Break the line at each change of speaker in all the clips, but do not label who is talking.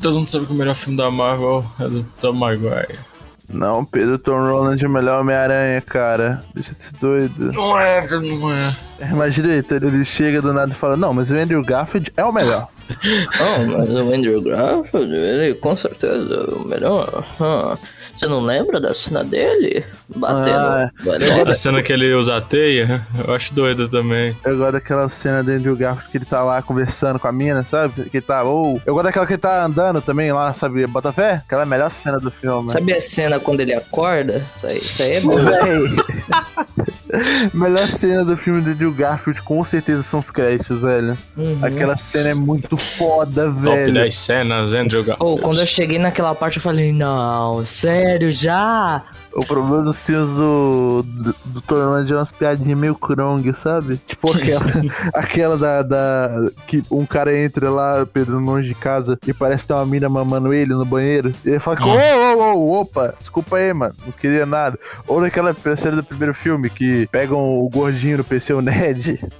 Todo mundo sabe que o melhor filme da Marvel é do Tom Maguire.
Não, Pedro Tom Holland é o melhor Homem-Aranha, cara. Deixa esse doido.
Não é, não é.
Imagina ele, ele chega do nada e fala, não, mas o Andrew Garfield é o melhor.
Oh, mas o Andrew Garfield, ele com certeza é o melhor. Ah, você não lembra da cena dele? Batendo.
Ah.
A cena que ele usa a teia, eu acho doido também.
Eu gosto daquela cena do Andrew Garfield que ele tá lá conversando com a mina, sabe? Que ele tá, ou... Eu gosto daquela que ele tá andando também lá, sabe? Bota fé? Aquela é a melhor cena do filme.
Sabe a cena quando ele acorda? Isso aí, isso aí é bom.
Melhor cena do filme do Andrew Garfield, com certeza, são os créditos, velho.
Uhum.
Aquela cena é muito foda,
Top
velho.
10 cenas, Andrew Garfield.
quando eu cheguei naquela parte eu falei, não, sério, já?
O problema dos filmes do, do, do Tornado é umas piadinhas meio crong, sabe? Tipo aquela, aquela da, da. que um cara entra lá, Pedro, longe de casa, e parece ter uma mina mamando ele no banheiro. E ele fala. Ô, ô, ô, opa, desculpa aí, mano, não queria nada. Ou naquela cena do primeiro filme que pegam o gordinho no PC, o Ned.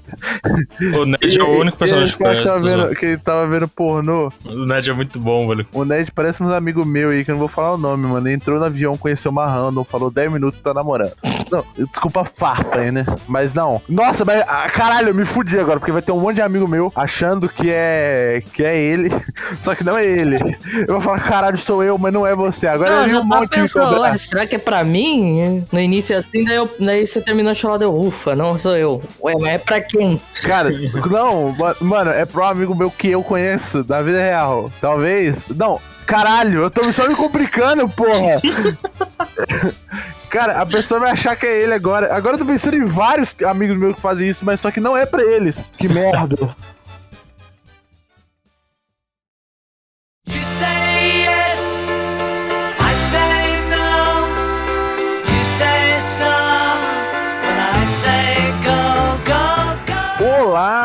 O Ned é o único personagem
e
que
que
conhece.
tava vendo, que ele tava vendo pornô.
O Ned é muito bom, velho.
O Ned parece uns amigos meus aí, que eu não vou falar o nome, mano. Ele entrou no avião, conheceu uma random, falou 10 minutos tá namorando. Não, desculpa farpa aí, né? Mas não. Nossa, mas ah, caralho, eu me fudi agora, porque vai ter um monte de amigo meu achando que é que é ele, só que não é ele. Eu vou falar, caralho, sou eu, mas não é você. Agora
Não,
eu
eu já
um
tava
monte de
pensando. "Ué, será que é pra mim? No início assim, daí, eu, daí você terminou de falar, deu ufa, não sou eu. Ué, mas é pra quem?
Cara, não, ma- mano, é pro amigo meu que eu conheço da vida real. Talvez. Não, caralho, eu tô só me complicando, porra. Cara, a pessoa vai achar que é ele agora. Agora eu tô pensando em vários amigos meus que fazem isso, mas só que não é pra eles. Que merda.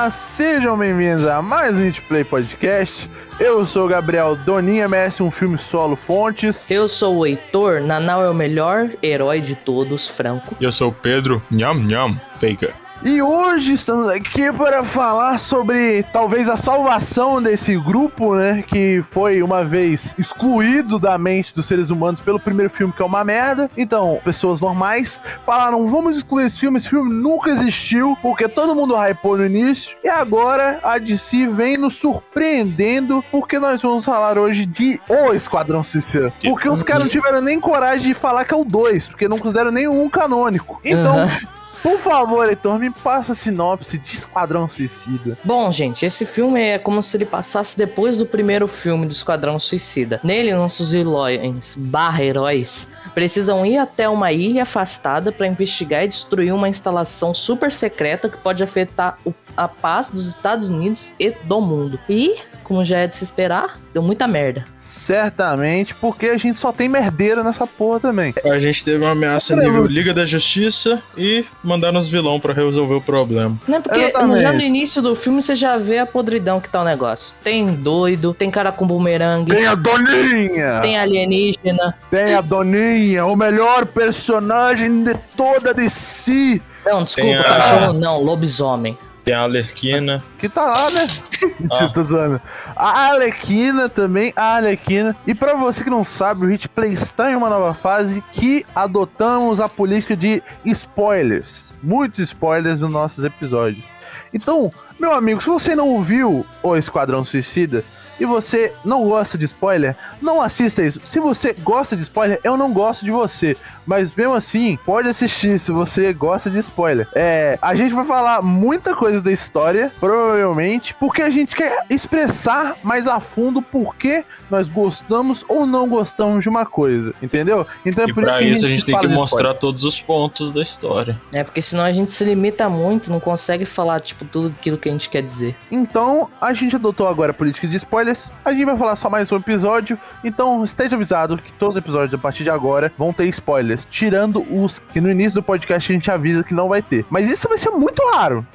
Olá, sejam bem-vindos a mais um Hit Play Podcast. Eu sou o Gabriel Doninha Messi, um filme solo fontes.
Eu sou o Heitor, Nanau é o melhor herói de todos, Franco.
E eu sou o Pedro. Nham, nham. Faker.
E hoje estamos aqui para falar sobre talvez a salvação desse grupo, né? Que foi uma vez excluído da mente dos seres humanos pelo primeiro filme, que é uma merda. Então, pessoas normais falaram: vamos excluir esse filme, esse filme nunca existiu, porque todo mundo hypou no início. E agora a DC vem nos surpreendendo, porque nós vamos falar hoje de O Esquadrão Suicida. Porque os caras não tiveram nem coragem de falar que é o 2, porque não consideram nenhum canônico. Então.
Aham.
Por favor, Heitor, me passa a sinopse de Esquadrão Suicida.
Bom, gente, esse filme é como se ele passasse depois do primeiro filme do Esquadrão Suicida. Nele, nossos vilões barra heróis precisam ir até uma ilha afastada para investigar e destruir uma instalação super secreta que pode afetar o- a paz dos Estados Unidos e do mundo. E, como já é de se esperar, deu muita merda.
Certamente, porque a gente só tem merdeira nessa porra também.
A gente teve uma ameaça nível Liga da Justiça e mandaram os vilão pra resolver o problema.
Né? Porque
Exatamente.
já no início do filme você já vê a podridão que tá o negócio. Tem doido, tem cara com bumerangue,
Tem a Doninha!
tem alienígena.
Tem a Doninha, o melhor personagem de toda DC.
Não, desculpa,
a-
cachorro não, lobisomem.
Tem a Alerquina.
Que tá lá, né? Tô zoando. A Arlequina também, a Arlequina. E pra você que não sabe, o Hit Play está em uma nova fase que adotamos a política de spoilers. Muitos spoilers nos nossos episódios. Então, meu amigo, se você não viu o Esquadrão Suicida e você não gosta de spoiler, não assista isso. Se você gosta de spoiler, eu não gosto de você. Mas mesmo assim, pode assistir se você gosta de spoiler. É, a gente vai falar muita coisa da história, provavelmente, porque a gente quer expressar mais a fundo por que nós gostamos ou não gostamos de uma coisa, entendeu? Então é
E
por isso
pra
que
isso a gente tem que mostrar
spoiler.
todos os pontos da história.
É, porque senão a gente se limita muito, não consegue falar, tipo, tudo aquilo que a gente quer dizer.
Então, a gente adotou agora a política de spoilers. A gente vai falar só mais um episódio. Então, esteja avisado que todos os episódios a partir de agora vão ter spoilers. Tirando os que no início do podcast a gente avisa que não vai ter. Mas isso vai ser muito raro.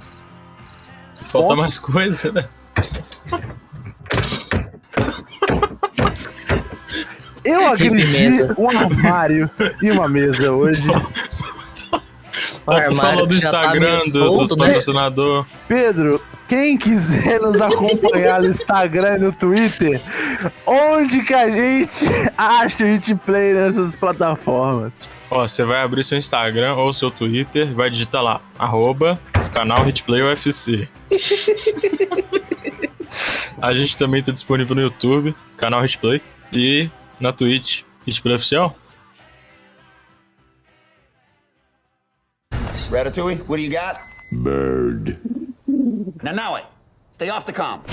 Falta
Ponto.
mais coisa, né?
Eu agredi um armário e uma mesa hoje.
Tu falou do
tá
Instagram,
meio
do, dos
né?
patrocinadores.
Pedro, quem quiser nos acompanhar no Instagram e no Twitter, Onde que a gente acha o Hitplay nessas plataformas?
Ó, você vai abrir seu Instagram ou seu Twitter, vai digitar lá, arroba, canal Hitplay UFC. A gente também tá disponível no YouTube, canal Hitplay, e na Twitch, Hitplay Oficial.
Ratatouille, what do you got? Bird. Now, it. Stay off the comp.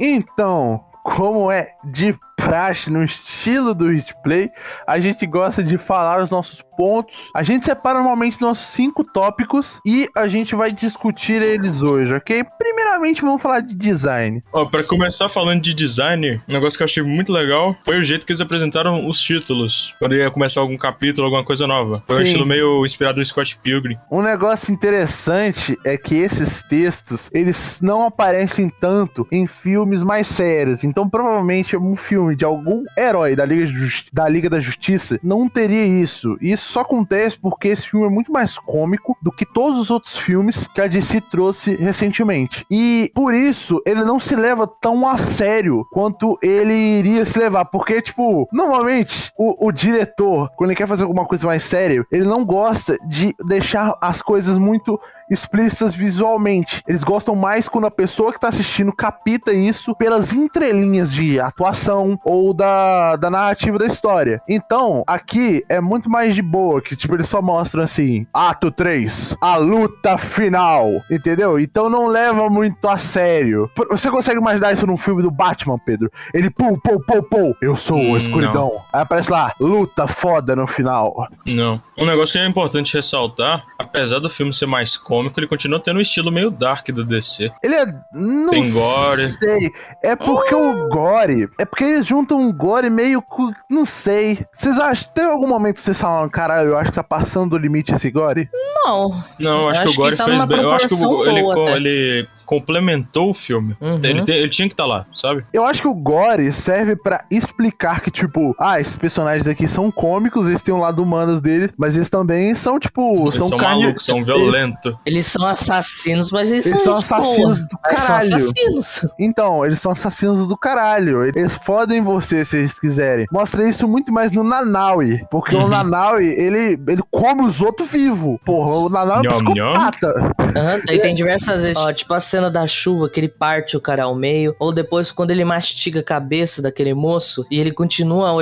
Então, como é de praxe no estilo do Hitplay, a gente gosta de falar os nossos pontos. A gente separa normalmente nossos cinco tópicos e a gente vai discutir eles hoje, ok? Primeiramente, vamos falar de design.
Ó, pra começar falando de design, um negócio que eu achei muito legal foi o jeito que eles apresentaram os títulos. Quando ia começar algum capítulo, alguma coisa nova. Foi um
Sim.
estilo meio inspirado no Scott Pilgrim.
Um negócio interessante é que esses textos, eles não aparecem tanto em filmes mais sérios. Então, provavelmente, um filme de algum herói da Liga, da Liga da Justiça não teria isso. E isso só acontece porque esse filme é muito mais cômico do que todos os outros filmes que a DC trouxe recentemente. E, por isso, ele não se leva tão a sério quanto ele iria se levar. Porque, tipo, normalmente, o, o diretor, quando ele quer fazer alguma coisa mais séria, ele não gosta de deixar as coisas muito explícitas visualmente. Eles gostam mais quando a pessoa que tá assistindo capta isso pelas entrelinhas de atuação ou da, da narrativa da história. Então, aqui é muito mais de boa, que tipo, eles só mostram assim, ato 3, a luta final, entendeu? Então não leva muito a sério. Você consegue imaginar isso num filme do Batman, Pedro? Ele pum, pum, pum, pum, eu sou
Hum,
a escuridão. Aí aparece lá, luta foda no final.
Não. Um negócio que é importante ressaltar, apesar do filme ser mais cômico, ele continua tendo um estilo meio dark do DC.
Ele é. Não
Tem gore.
sei. É porque o gore. É porque eles juntam um gore meio. Não sei. Vocês acham. Tem algum momento que vocês falam, caralho, eu acho que tá passando do limite esse gore?
Não.
Não, eu acho,
Eu
que o Gore
tá
fez bem. Eu acho que ele, ele complementou o filme.
Uhum.
Ele, tem- ele tinha que estar lá, sabe?
Eu acho que o gore serve pra explicar que, tipo, ah, esses personagens aqui são cômicos, eles têm um lado humanos deles, mas eles também são, tipo.
Eles são,
carne-
malucos, são
eles-
violentos.
Eles são assassinos, mas eles,
Eles
são,
são
gente
assassinos
boa.
do caralho.
São assassinos.
Então, eles são assassinos do caralho. Eles fodem você se eles quiserem. Mostra isso muito mais no Nanaui. Porque
Uhum.
o Nanaui, ele, ele come os outros vivos. Porra, o Nanaui é um psicopata.
Aham, daí tem diversas vezes. Ó, tipo a cena da chuva, que ele parte o cara ao meio. Ou depois quando ele mastiga a cabeça daquele moço e ele continua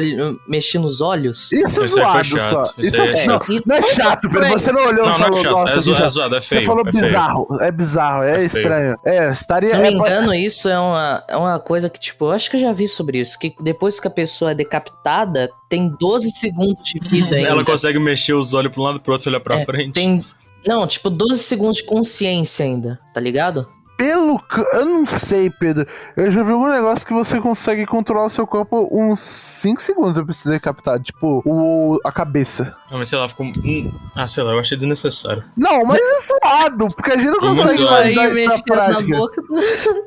mexendo os olhos.
Isso é
Isso foi
zoado
chato.
só.
Isso
Isso é,
é
não,
chato.
não é chato, Pedro. Você não olhou
Não,
e
não é
falou,
chato,
nossa,
é zo-
que
é zoado, é
Você
feio,
falou
é feio.
bizarro. É bizarro, é,
É
estranho. É, estaria.
Se não me
é,
engano, isso é uma, é uma coisa que, tipo, eu acho que eu já vi sobre isso. Que depois que a pessoa é decapitada, tem 12 segundos de vida ainda.
Ela consegue mexer os olhos pra um lado e pro outro, olhar pra
É,
frente.
Tem. Não, tipo, 12 segundos de consciência ainda, tá ligado?
Pelo. Eu não sei, Pedro. Eu já vi um negócio que você consegue controlar o seu corpo uns 5 segundos pra ser decapitado. Tipo, o, a cabeça.
Ah, mas sei lá, ficou. hum, Ah, sei lá, eu achei desnecessário.
Não, mas é zoado, porque a gente não
Muito
consegue
zoado.
imaginar isso na
na
prática.
boca.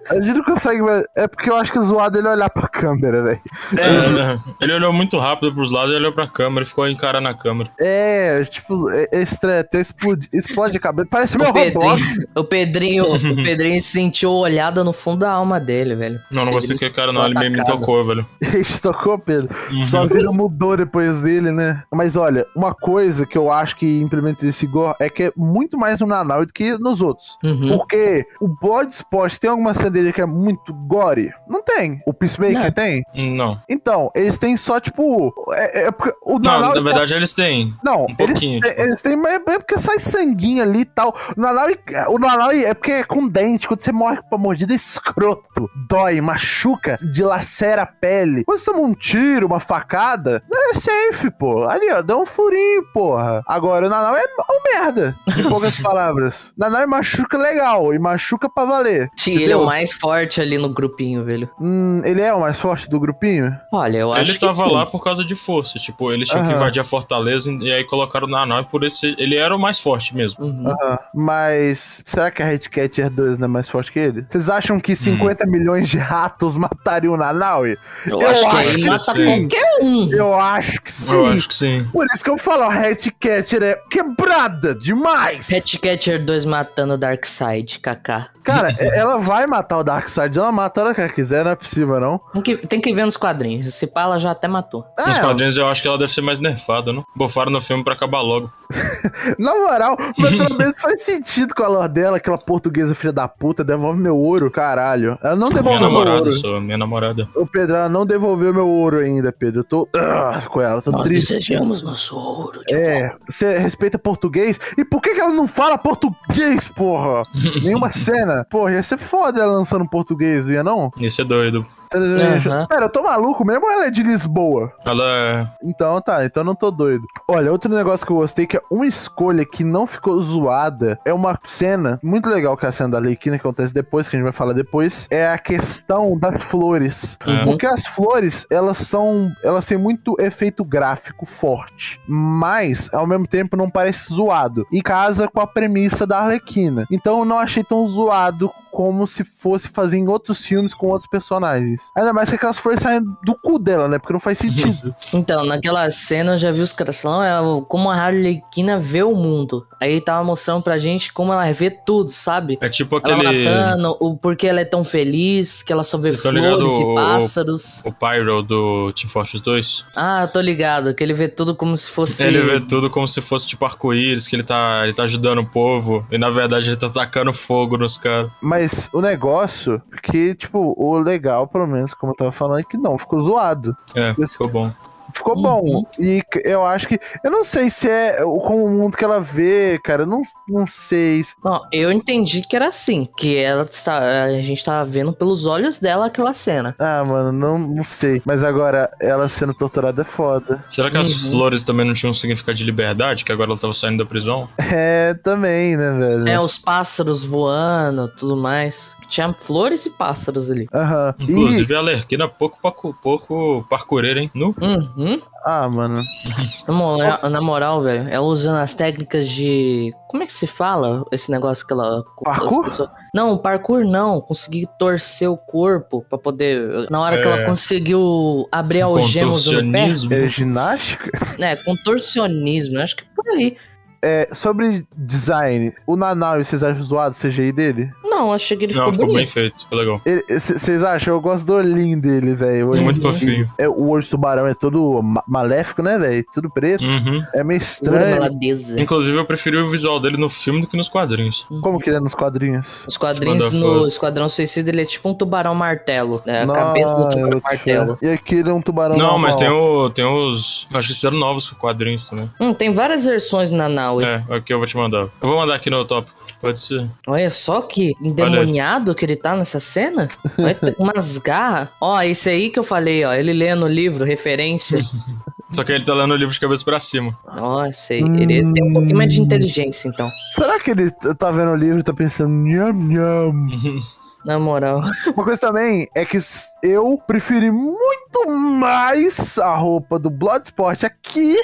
A gente não consegue. É porque eu acho que é zoado ele olhar pra câmera, velho.
É, ele olhou muito rápido pros lados, ele olhou pra câmera e ficou encarando a câmera.
É, tipo, é, é estranho, até explode, explode a cabeça. Parece meu
O Pedrinho,
Roblox.
o Pedrinho, o Pedrinho sentiu olhada no fundo da alma dele, velho.
Não, não gostei daquele cara, não. Ele me tocou, velho.
Ele tocou, Pedro.
Uhum.
Sua vida mudou depois dele, né? Mas olha, uma coisa que eu acho que implementa esse gore é que é muito mais no Nanau do que nos outros.
Uhum.
Porque o Bloodsport tem alguma cena dele que é muito gore? Não tem. O Peacemaker
Não.
tem?
Não.
Então, eles têm só, tipo. É, é porque o
Não,
Nanau
na verdade eles têm.
Não,
Um
eles,
pouquinho,
têm-
tipo.
eles têm, mas é porque sai sanguinho ali e tal. O Nanaui, o Nanaui é porque é com dente. Quando você morre com uma mordida, é escroto. Dói, machuca, dilacera a pele. Quando você toma um tiro, uma facada, é safe, pô. Ali, ó, dá um furinho, porra. Agora, o Nanaui é um merda, em poucas palavras. Nanaui machuca legal e machuca pra valer.
Sim, ele é o mais forte ali no grupinho, velho.
Hum, ele é o mais forte do grupinho?
Olha, eu acho
Ele
que
tava
sim.
lá por causa de força. Tipo, eles tinham que
Aham.
invadir a fortaleza e aí colocaram o Nanai por esse. Ele era o mais forte mesmo.
Uhum.
Aham. Mas será que a Red Catcher 2 não é mais forte que ele? Vocês acham que 50 milhões de ratos matariam o Nanaui?
Eu,
Eu
acho que
acho
que
mata
sim.
qualquer um.
Eu acho que sim.
Eu acho que sim.
Por isso que eu falo, a Red Catcher é quebrada demais.
Catcher 2 matando o Darkseid, kaká.
Cara, ela vai matar o Darkseid, ela mata a hora que ela quiser, não é possível, não.
Tem que, tem que ver nos quadrinhos. Se pá, ela já até matou.
Nos
É,
quadrinhos eu acho que ela deve ser mais nerfada, não? Bofaram no filme pra acabar logo.
na moral, mas pelo menos faz sentido com a lore dela, aquela portuguesa filha da puta, devolve meu ouro, caralho. Ela não
Minha
devolveu meu
namorada,
ouro.
sou minha namorada.
Ô, Pedro, ela não devolveu meu ouro ainda, Pedro. Eu tô ah, com ela, tô
Nós
triste.
desejamos nosso ouro. de
É, você respeita português? E por que, que ela não fala português, porra? Nenhuma cena. Porra, ia ser foda ela lançando português, não ia não?
Isso é doido.
Aham.
Pera, eu tô maluco mesmo ou ela é de Lisboa?
Ela é.
Então tá, então eu não tô doido. Olha, outro negócio que eu gostei que é uma escolha que não ficou zoada é uma cena muito legal que é a cena da Arlequina que acontece depois, que a gente vai falar depois, é a questão das flores.
Uhum.
Porque as flores, elas são, elas têm muito efeito gráfico forte, mas ao mesmo tempo não parece zoado e casa com a premissa da Arlequina. Então eu não achei tão zoado como se fosse fazer em outros filmes com outros personagens. Ainda mais que aquelas flores saem do cu dela, né? Porque não faz sentido.
Então, naquela cena eu já vi os caras falando é, o- como a Harlequina vê o mundo. Aí tava mostrando pra gente como ela vê tudo, sabe?
É tipo
Ela
aquele.
matando, o porquê ela é tão feliz, que ela só vê
Vocês
flores e
o-
pássaros.
O Pyro do Team Fortress 2.
Ah, tô ligado, que ele vê tudo como se fosse.
Ele vê tudo como se fosse tipo arco-íris, que ele tá, ele tá ajudando o povo. E na verdade ele tá tacando fogo nos caras.
Mas o negócio que, tipo, o legal, pelo menos, como eu tava falando, é que não, ficou zoado.
É, ficou bom.
Ficou
Uhum.
bom. E eu acho que. Eu não sei se é o- como o mundo que ela vê, cara. Não, não sei. se-
Não, eu entendi que era assim, que ela está, a gente tava vendo pelos olhos dela aquela cena.
Ah, mano, não, não sei. Mas agora, ela sendo torturada é foda.
Será que as
Uhum.
flores também não tinham um significado de liberdade? Que agora ela tava saindo da prisão?
É, também, né, velho?
É, os pássaros voando, tudo mais. Tinha flores e pássaros ali.
Aham. E.
Inclusive a Lerquina pouco, pouco, pouco parkureira, hein? Nu?
Uhum.
Ah, mano.
Na moral, na moral, velho, ela usando as técnicas de. Como é que se fala esse negócio que ela.
Parkour?
as pessoas- Não, parkour não. Conseguir torcer o corpo pra poder. Na hora que
É.
ela conseguiu abrir algemas no pé.
É ginástica?
né, contorcionismo, acho que é por aí.
É, sobre design, o Nanau, vocês acham zoado o CGI dele?
Não, achei que ele
Não,
ficou
ficou bem feito, ficou legal.
Vocês acham? Eu gosto do olhinho dele, velho. Olhinho-
Muito fofinho.
É, o olho de tubarão é todo ma- maléfico, né, velho? Tudo preto.
Uhum.
É meio estranho.
maladeza.
Inclusive, eu preferi o visual dele no filme do que nos quadrinhos.
Como que ele é nos quadrinhos?
Os quadrinhos no. Esquadrão Suicida, ele é tipo um tubarão martelo. É a
Nossa,
cabeça do tubarão martelo.
E aqui ele é um tubarão
Não,
normal.
mas tem, o, tem os. Acho que fizeram novos quadrinhos também.
Hum, tem várias versões na
É, aqui eu vou te mandar. Eu vou mandar aqui no tópico. Pode ser.
Olha só que endemoniado que ele tá nessa cena. Olha, tem umas garras. Ó, esse aí que eu falei, ó. Ele lendo o livro, referência.
Só que ele tá lendo o livro de cabeça pra cima.
Nossa, ele tem um pouquinho mais de inteligência, então.
Será que ele tá vendo o livro e tá pensando, nham, nham?
Na moral.
Uma coisa também é que eu preferi muito mais a roupa do Bloodsport aqui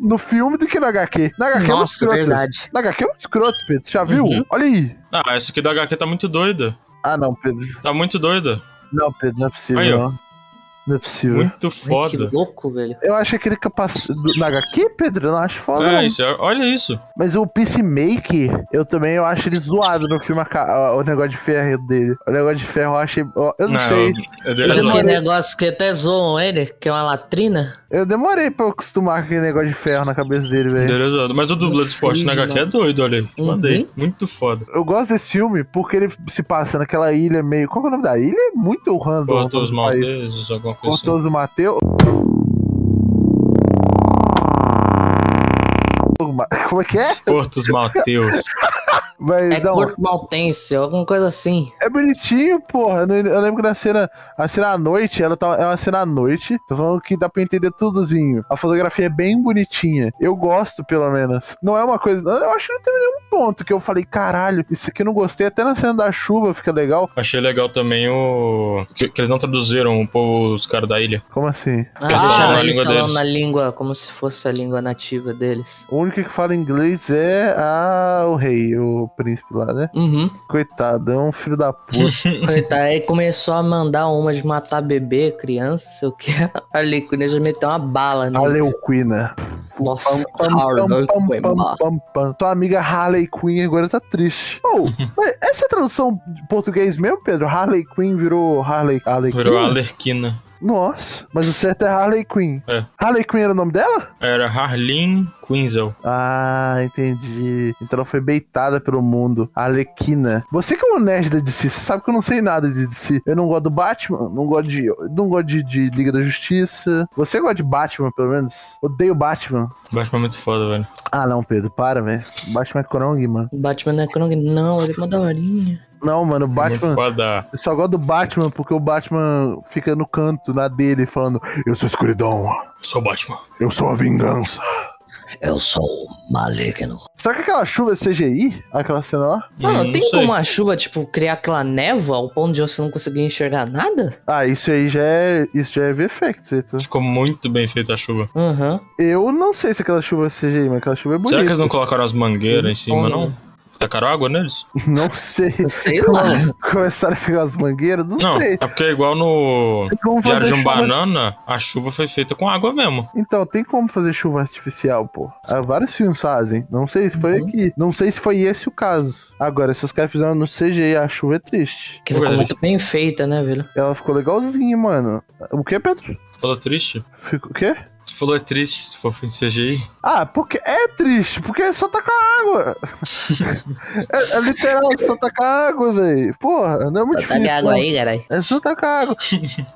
no filme do que no HQ. Na HQ é muito
Nossa,
escroto.
verdade.
Na HQ é muito escroto, Pedro. Já viu?
Uhum.
Olha aí.
Ah, essa aqui da HQ tá muito doida.
Ah, não, Pedro.
Tá muito doida.
Não, Pedro, não é possível.
Aí, ó.
Não. Não é possível.
Muito
Ai, que
foda.
louco, velho.
Eu acho aquele capacete. Na HQ, Pedro? Eu não acho foda. não.
É, isso, é- olha isso.
Mas o Peacemaker, eu também eu acho ele zoado no filme, o negócio de ferro dele. O negócio de ferro eu achei. Eu, eu não, sei.
Eu dele é
Mas
Esse
zoado.
negócio que até zoam ele, que é uma latrina.
Eu demorei pra eu acostumar com aquele negócio de ferro na cabeça dele, velho.
Mas o do Bloodsport na HQ é doido, olha aí. Te
Uhum.
Mandei. Muito foda.
Eu gosto desse filme porque ele se passa naquela ilha meio. Qual é o nome da ilha? É muito random.
Porto os
no país.
Malteses, alguma coisa assim.
Cortoso Mateus. Como é que é?
Portos Malteus.
Mas
É
não,
corpo maltense, alguma coisa assim.
é bonitinho, porra. Eu, lembro que na cena, a cena à noite, ela tá, é uma cena à noite. Tô falando que dá pra entender tudozinho. A fotografia é bem bonitinha. Eu gosto, pelo menos. Não é uma coisa. Eu acho que não teve nenhum ponto que eu falei, caralho, isso aqui eu não gostei. Até na cena da chuva fica legal.
Achei legal também o. Que, que eles não traduziram o povo, os caras da ilha.
Como assim?
Ah,
Eles falam língua deles.
na língua, como se fosse a língua nativa deles.
O único que fala inglês é a... o rei, o príncipe lá, né?
Uhum.
Coitado, é um filho da puta.
Coitado, aí começou a mandar uma de matar bebê, criança, sei o que. A Arlequina já meteu uma bala
a
nele.
Leuquina.
Nossa,
Pam. Tua amiga Harley Quinn agora tá triste. Oh, mas essa é a tradução de português mesmo, Pedro? Harley Quinn virou Harley, Harley
Virou
Quinn?
Alerquina.
Nossa, mas o certo é Harley Quinn.
É.
Harley Quinn era o nome dela?
Era Harleen Quinzel.
Ah, entendi. Então ela foi beitada pelo mundo. Arlequina. Você que é um nerd da DC, você sabe que eu não sei nada de DC. Eu não gosto do Batman, não gosto de. Não gosto de, de Liga da Justiça. Você gosta de Batman, pelo menos? Odeio Batman.
Batman é muito foda, velho.
Ah, não, Pedro, para, velho. Batman é Krong, mano.
Batman não é Krong, não, ele é uma daorinha.
Não, mano, o Batman. Eu só gosto do Batman porque o Batman fica no canto na dele falando: Eu sou a escuridão,
Sou Batman.
eu sou a vingança.
Eu sou maligno.
Será que aquela chuva é CGI? Aquela cena lá?
Mano,
Hum, não
tem
sei.
como a chuva, tipo, criar aquela névoa ao ponto de você não conseguir enxergar nada?
Ah, isso aí já é. Isso já é VFX, Heitor.
Ficou muito bem feita a chuva.
Aham.
Eu não sei se aquela chuva é CGI, mas aquela chuva é bonita.
Será que eles não colocaram as mangueiras em cima, não? Tacaram água neles?
Não sei.
Sei lá.
Começaram a pegar as mangueiras? Não,
Não,
sei.
é porque é igual no
como
Diário de um. Banana, a chuva foi feita com água mesmo.
Então, tem como fazer chuva artificial, pô. Ah, vários filmes fazem. Não sei se foi
Uhum.
aqui. Não sei se foi esse o caso. Agora, se os caras fizeram no CGI, a chuva é triste.
Que ficou muito bem feita, né, velho?
Ela ficou legalzinha, mano. O que, Pedro?
Você falou triste?
Ficou o quê?
Você falou é triste se for em CGI.
Ah, porque é triste, porque só tá com água. é, é literal, só tá com água, velho. Porra, não é muito
Tá
difícil.
de água
não.
aí, caralho.
É só tá com água.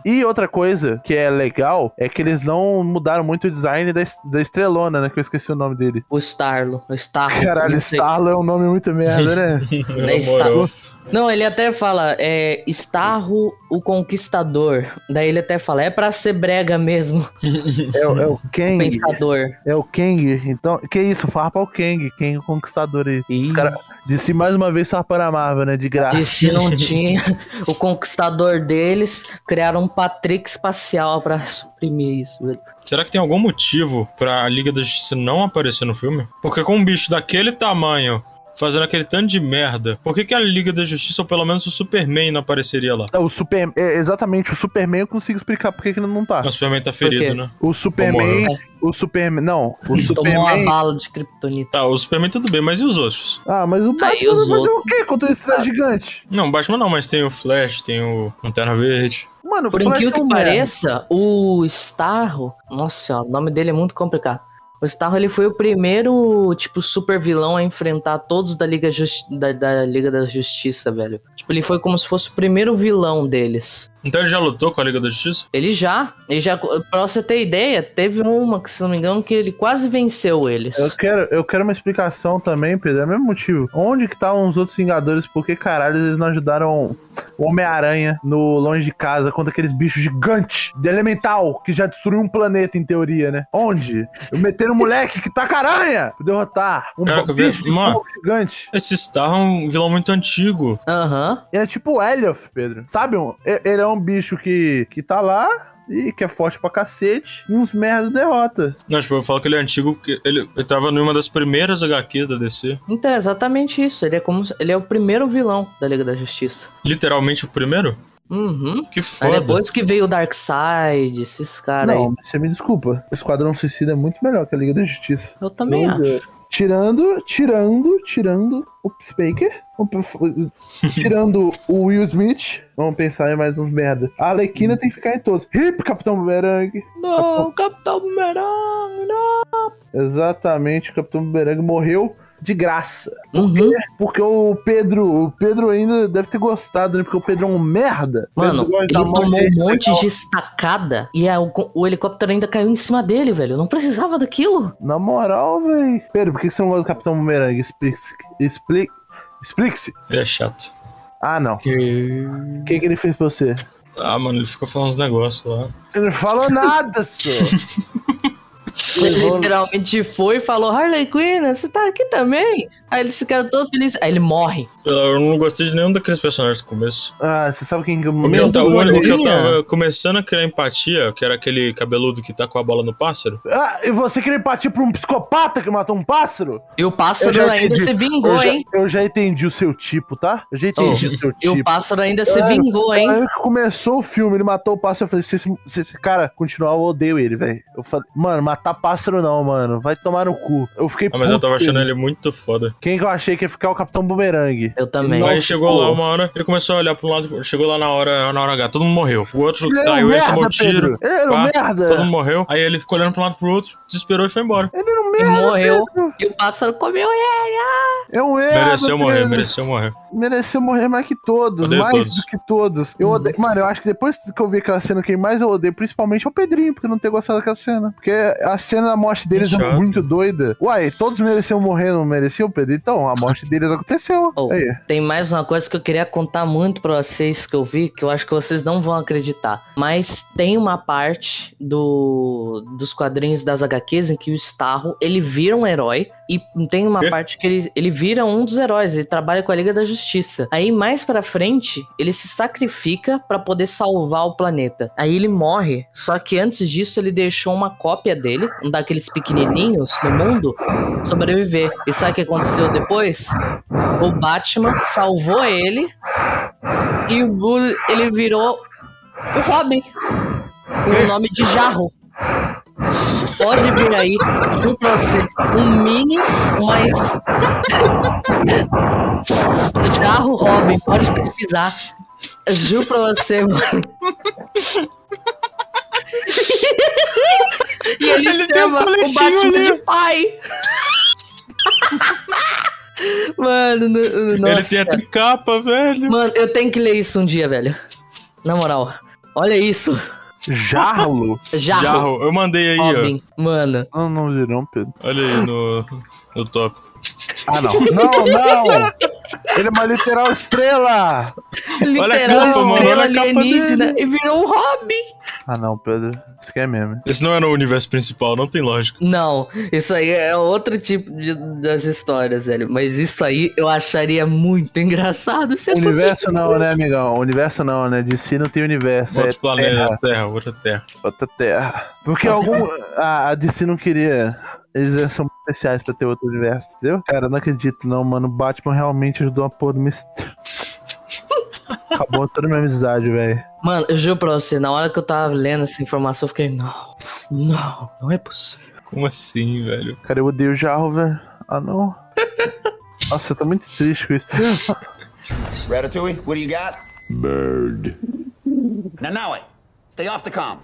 e outra coisa que é legal é que eles não mudaram muito o design da, da estrelona, né? Que eu esqueci o nome dele.
O Starlo, o Starro.
Caralho. Starlo é um nome muito merda, né?
Não é Starro. Não, ele até fala, é Starro o Conquistador. Daí ele até fala, é pra ser brega mesmo,
É, o- é o Kang.
pensador.
É o Kang. Então, que isso? Farpa o Kang. Kang o Conquistador aí.
Ih.
Os caras disse mais uma vez farpando a Marvel, né? De graça.
Disse não tinha o conquistador deles, criaram um Patrick espacial pra suprimir isso, velho.
Será que tem algum motivo pra Liga da Justiça não aparecer no filme? Porque com um bicho daquele tamanho, fazendo aquele tanto de merda, por que, que a Liga da Justiça, ou pelo menos o Superman, não apareceria lá?
O Super, é, exatamente, o Superman eu consigo explicar por que que ele não tá.
O Superman tá ferido, né?
O Superman.
morreu.
O Superman. Não, o
Tomou uma
Superman.
bala de kryptonita.
Tá, o Superman tudo bem, mas e os outros?
Ah, mas o
Aí
Batman
os
vai fazer
outros-
o quê contra o estrela gigante?
Não, Batman não, mas tem o Flash, tem o Lanterna Verde.
Mano, o
Por
Flash
incrível
é
que
um merda.
pareça, o Starro, nossa, o nome dele é muito complicado. O Starro ele foi o primeiro, tipo, super vilão a enfrentar todos da Liga, Justi- da, da Liga da Justiça, velho. Tipo, ele foi como se fosse o primeiro vilão deles.
Então ele já lutou com a Liga da Justiça?
Ele já, ele já, pra você ter ideia, teve uma, que se não me engano, que ele quase venceu eles.
Eu quero, eu quero uma explicação também, Pedro. É o mesmo motivo. Onde que estavam os outros Vingadores? Por que caralho eles não ajudaram o Homem-Aranha no Longe de Casa contra aqueles bichos gigantes de elemental que já destruiu um planeta, em teoria, né? Onde? Eu meteram um moleque que tá aranha pra derrotar um
Caraca,
bicho de
mano.
fogo gigante.
Esse Star é um vilão muito antigo.
Aham.
Ele é tipo o Elioth, Pedro. Sabe? Ele é um bicho que, que tá lá e que é forte pra cacete e uns merda derrota.
Não, tipo, eu falo que ele é antigo porque ele, ele tava numa das primeiras HQs da DC.
Então, é exatamente isso. Ele é como se- ele é o primeiro vilão da Liga da Justiça.
Literalmente o primeiro?
Uhum.
Que
Aí
foda.
depois que veio o Darkseid, esses caras aí.
Não, você me desculpa. O Esquadrão Suicida é muito melhor que a Liga da Justiça.
Eu também
Meu
acho.
Deus. Tirando, tirando, tirando o Pe- Tirando o Will Smith. Vamos pensar em mais uns merda. A Arlequina tem que ficar em todos. Hip, Capitão Boomerang.
Não, Capitão Bumerangue, não.
Exatamente, o Capitão Boomerang morreu de graça.
Uhum.
Porque o Pedro, o Pedro ainda deve ter gostado, né? Porque o Pedro é um merda.
Mano,
Pedro
ele tomou um monte
legal.
de estacada e a- o, o helicóptero ainda caiu em cima dele, velho. Eu não precisava daquilo.
Na moral, velho. Pedro, por que você não gosta do Capitão Boomerang? Explique-se. Explique- Explique-se.
Ele é chato.
Ah, não. O que, que ele fez pra você?
Ah, mano, ele fica falando uns negócios lá.
Ele não falou nada, senhor.
Ele literalmente foi e falou: Harley Quinn, você tá aqui também? Aí eles ficaram todos felizes. Aí ele morre.
Eu não gostei de nenhum daqueles personagens do começo.
Ah, você sabe quem que eu
O que, eu ta- o- o que eu tava começando a criar empatia, que era aquele cabeludo que tá com a bola no pássaro.
Ah, e você queria partir pra um psicopata que matou um pássaro?
E o pássaro
Eu
ainda
entendi.
se vingou,
eu já,
hein?
Eu já entendi o seu tipo, tá? Eu já entendi o seu
E o
tipo.
pássaro ainda se
É,
vingou, hein?
Aí que começou o filme, ele matou o pássaro. Eu falei, se esse, se esse cara continuar, eu odeio ele, velho. Eu falei, mano, matar pássaro, não, mano. Vai tomar no cu. Eu fiquei
Ah, mas eu tava achando
ele.
muito foda.
Quem que eu achei que ia ficar o Capitão Boomerang?
Eu também.
Aí chegou lá uma hora, ele começou a olhar pro lado, chegou lá na hora, na hora H, todo mundo morreu. O outro
um
traiu ele, tomou
merda,
tiro.
Pedro. Ele era um
pá,
merda.
Todo mundo morreu. Aí ele ficou olhando pra um lado pro outro, desesperou e foi embora.
Ele era um merda.
morreu.
Pedro.
E o pássaro comeu ele.
É um merda.
mereceu morrer, mereceu morrer.
Mereceu morrer mais que todos.
Odeio
mais
todos.
do que todos. Eu odeio. Mano, eu acho que depois que eu vi aquela cena, quem mais eu odeio, principalmente é o Pedrinho, porque não ter gostado daquela cena. Porque a cena da morte deles é
Chato.
muito doida. Uai, todos mereciam morrer, não mereciam, Pedro? Então, a morte deles aconteceu.
Oh,
Aí.
tem mais uma coisa que eu queria contar muito pra vocês que eu vi, que eu acho que vocês não vão acreditar. Mas tem uma parte do dos quadrinhos das HQs em que o Starro, ele vira um herói e tem uma parte que ele, ele vira um dos heróis, ele trabalha com a Liga da Justiça. Aí mais pra frente, ele se sacrifica pra poder salvar o planeta. Aí ele morre, só que antes disso ele deixou uma cópia dele, um daqueles pequenininhos no mundo, sobreviver. E sabe o que aconteceu depois? O Batman salvou ele e ele virou o Robin. Com o nome de Jarro. Pode vir aí, pra você, um mini, mas. Jarro Robin, pode pesquisar. Juro pra você, mano. e ele,
Ele
chama
um
o Batman de pai. Mano, no, no,
Ele
nossa.
tem até capa, velho.
Mano, eu tenho que ler isso um dia, velho. Na moral. Olha isso.
Jarlo?
Jarro.
Jarro, eu mandei aí,
Robin. Mano.
não, não li não, Pedro.
ó. Olha aí no, no tópico.
Ah, não. Não, não! Ele é uma literal estrela!
Literal
capa, mano,
estrela
olha a capa
alienígena. E virou um Robin.
Ah, não, Pedro. Isso aqui é meme.
Esse não é no universo principal, não tem lógica.
Não, isso aí é outro tipo de, das histórias, velho. Mas isso aí eu acharia muito engraçado. Se
Universo não, né, amigão? Universo não, né? De si não tem universo.
Outro
é
planeta,
terra,
terra, outra terra.
outra terra. Porque algum. A, a DC não queria. Eles são especiais pra ter outro universo, entendeu? Cara, não acredito, não, mano. O Batman realmente ajudou a porra do mistério. Acabou toda a minha amizade, velho.
Mano, eu juro pra você, na hora que eu tava lendo essa informação, eu fiquei, não, não, não é possível.
Como assim, velho?
Cara, eu odeio o Jarro, velho. Ah, não. Nossa, eu tô muito triste com isso.
Ratatouille, what do you got? Bird. Now, now it. Stay off the comm.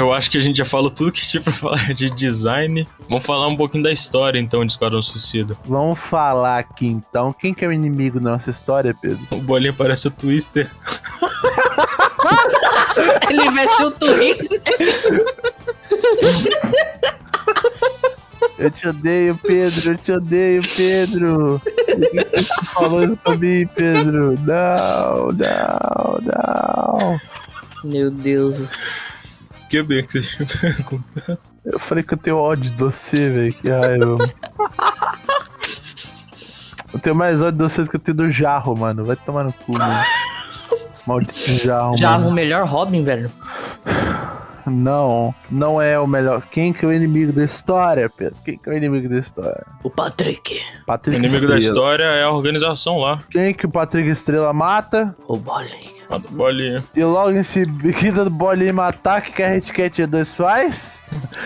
Eu acho que a gente já falou tudo que tinha pra falar de design. Vamos falar um pouquinho da história, então, de Esquadrão Suicida.
Vamos falar aqui então. Quem que é o inimigo da nossa história, Pedro?
O bolinho parece o Twister.
Ele vestiu o Twitter.
Eu te odeio, Pedro. Eu te odeio, Pedro. Você falou isso pra mim, Pedro? Não, não, não.
Meu Deus.
Que bem que você pergunta.
Eu falei que eu tenho ódio de você, velho. Que raiva. Eu tenho mais ódio de você do que eu tenho do Jarro, mano. Vai tomar no cu, mano. Maldito Jarro, mano.
o melhor Robin, velho.
Não, não é o melhor. Quem que é o inimigo da história, Pedro? Quem que é o inimigo da história?
O Patrick.
O
Patrick
inimigo da
Estrela.
história é a organização lá.
Quem que o Patrick Estrela mata?
O Bolinha.
A do bolinha.
E logo em seguida do bolinho matar, que que a Red Cat 2 faz?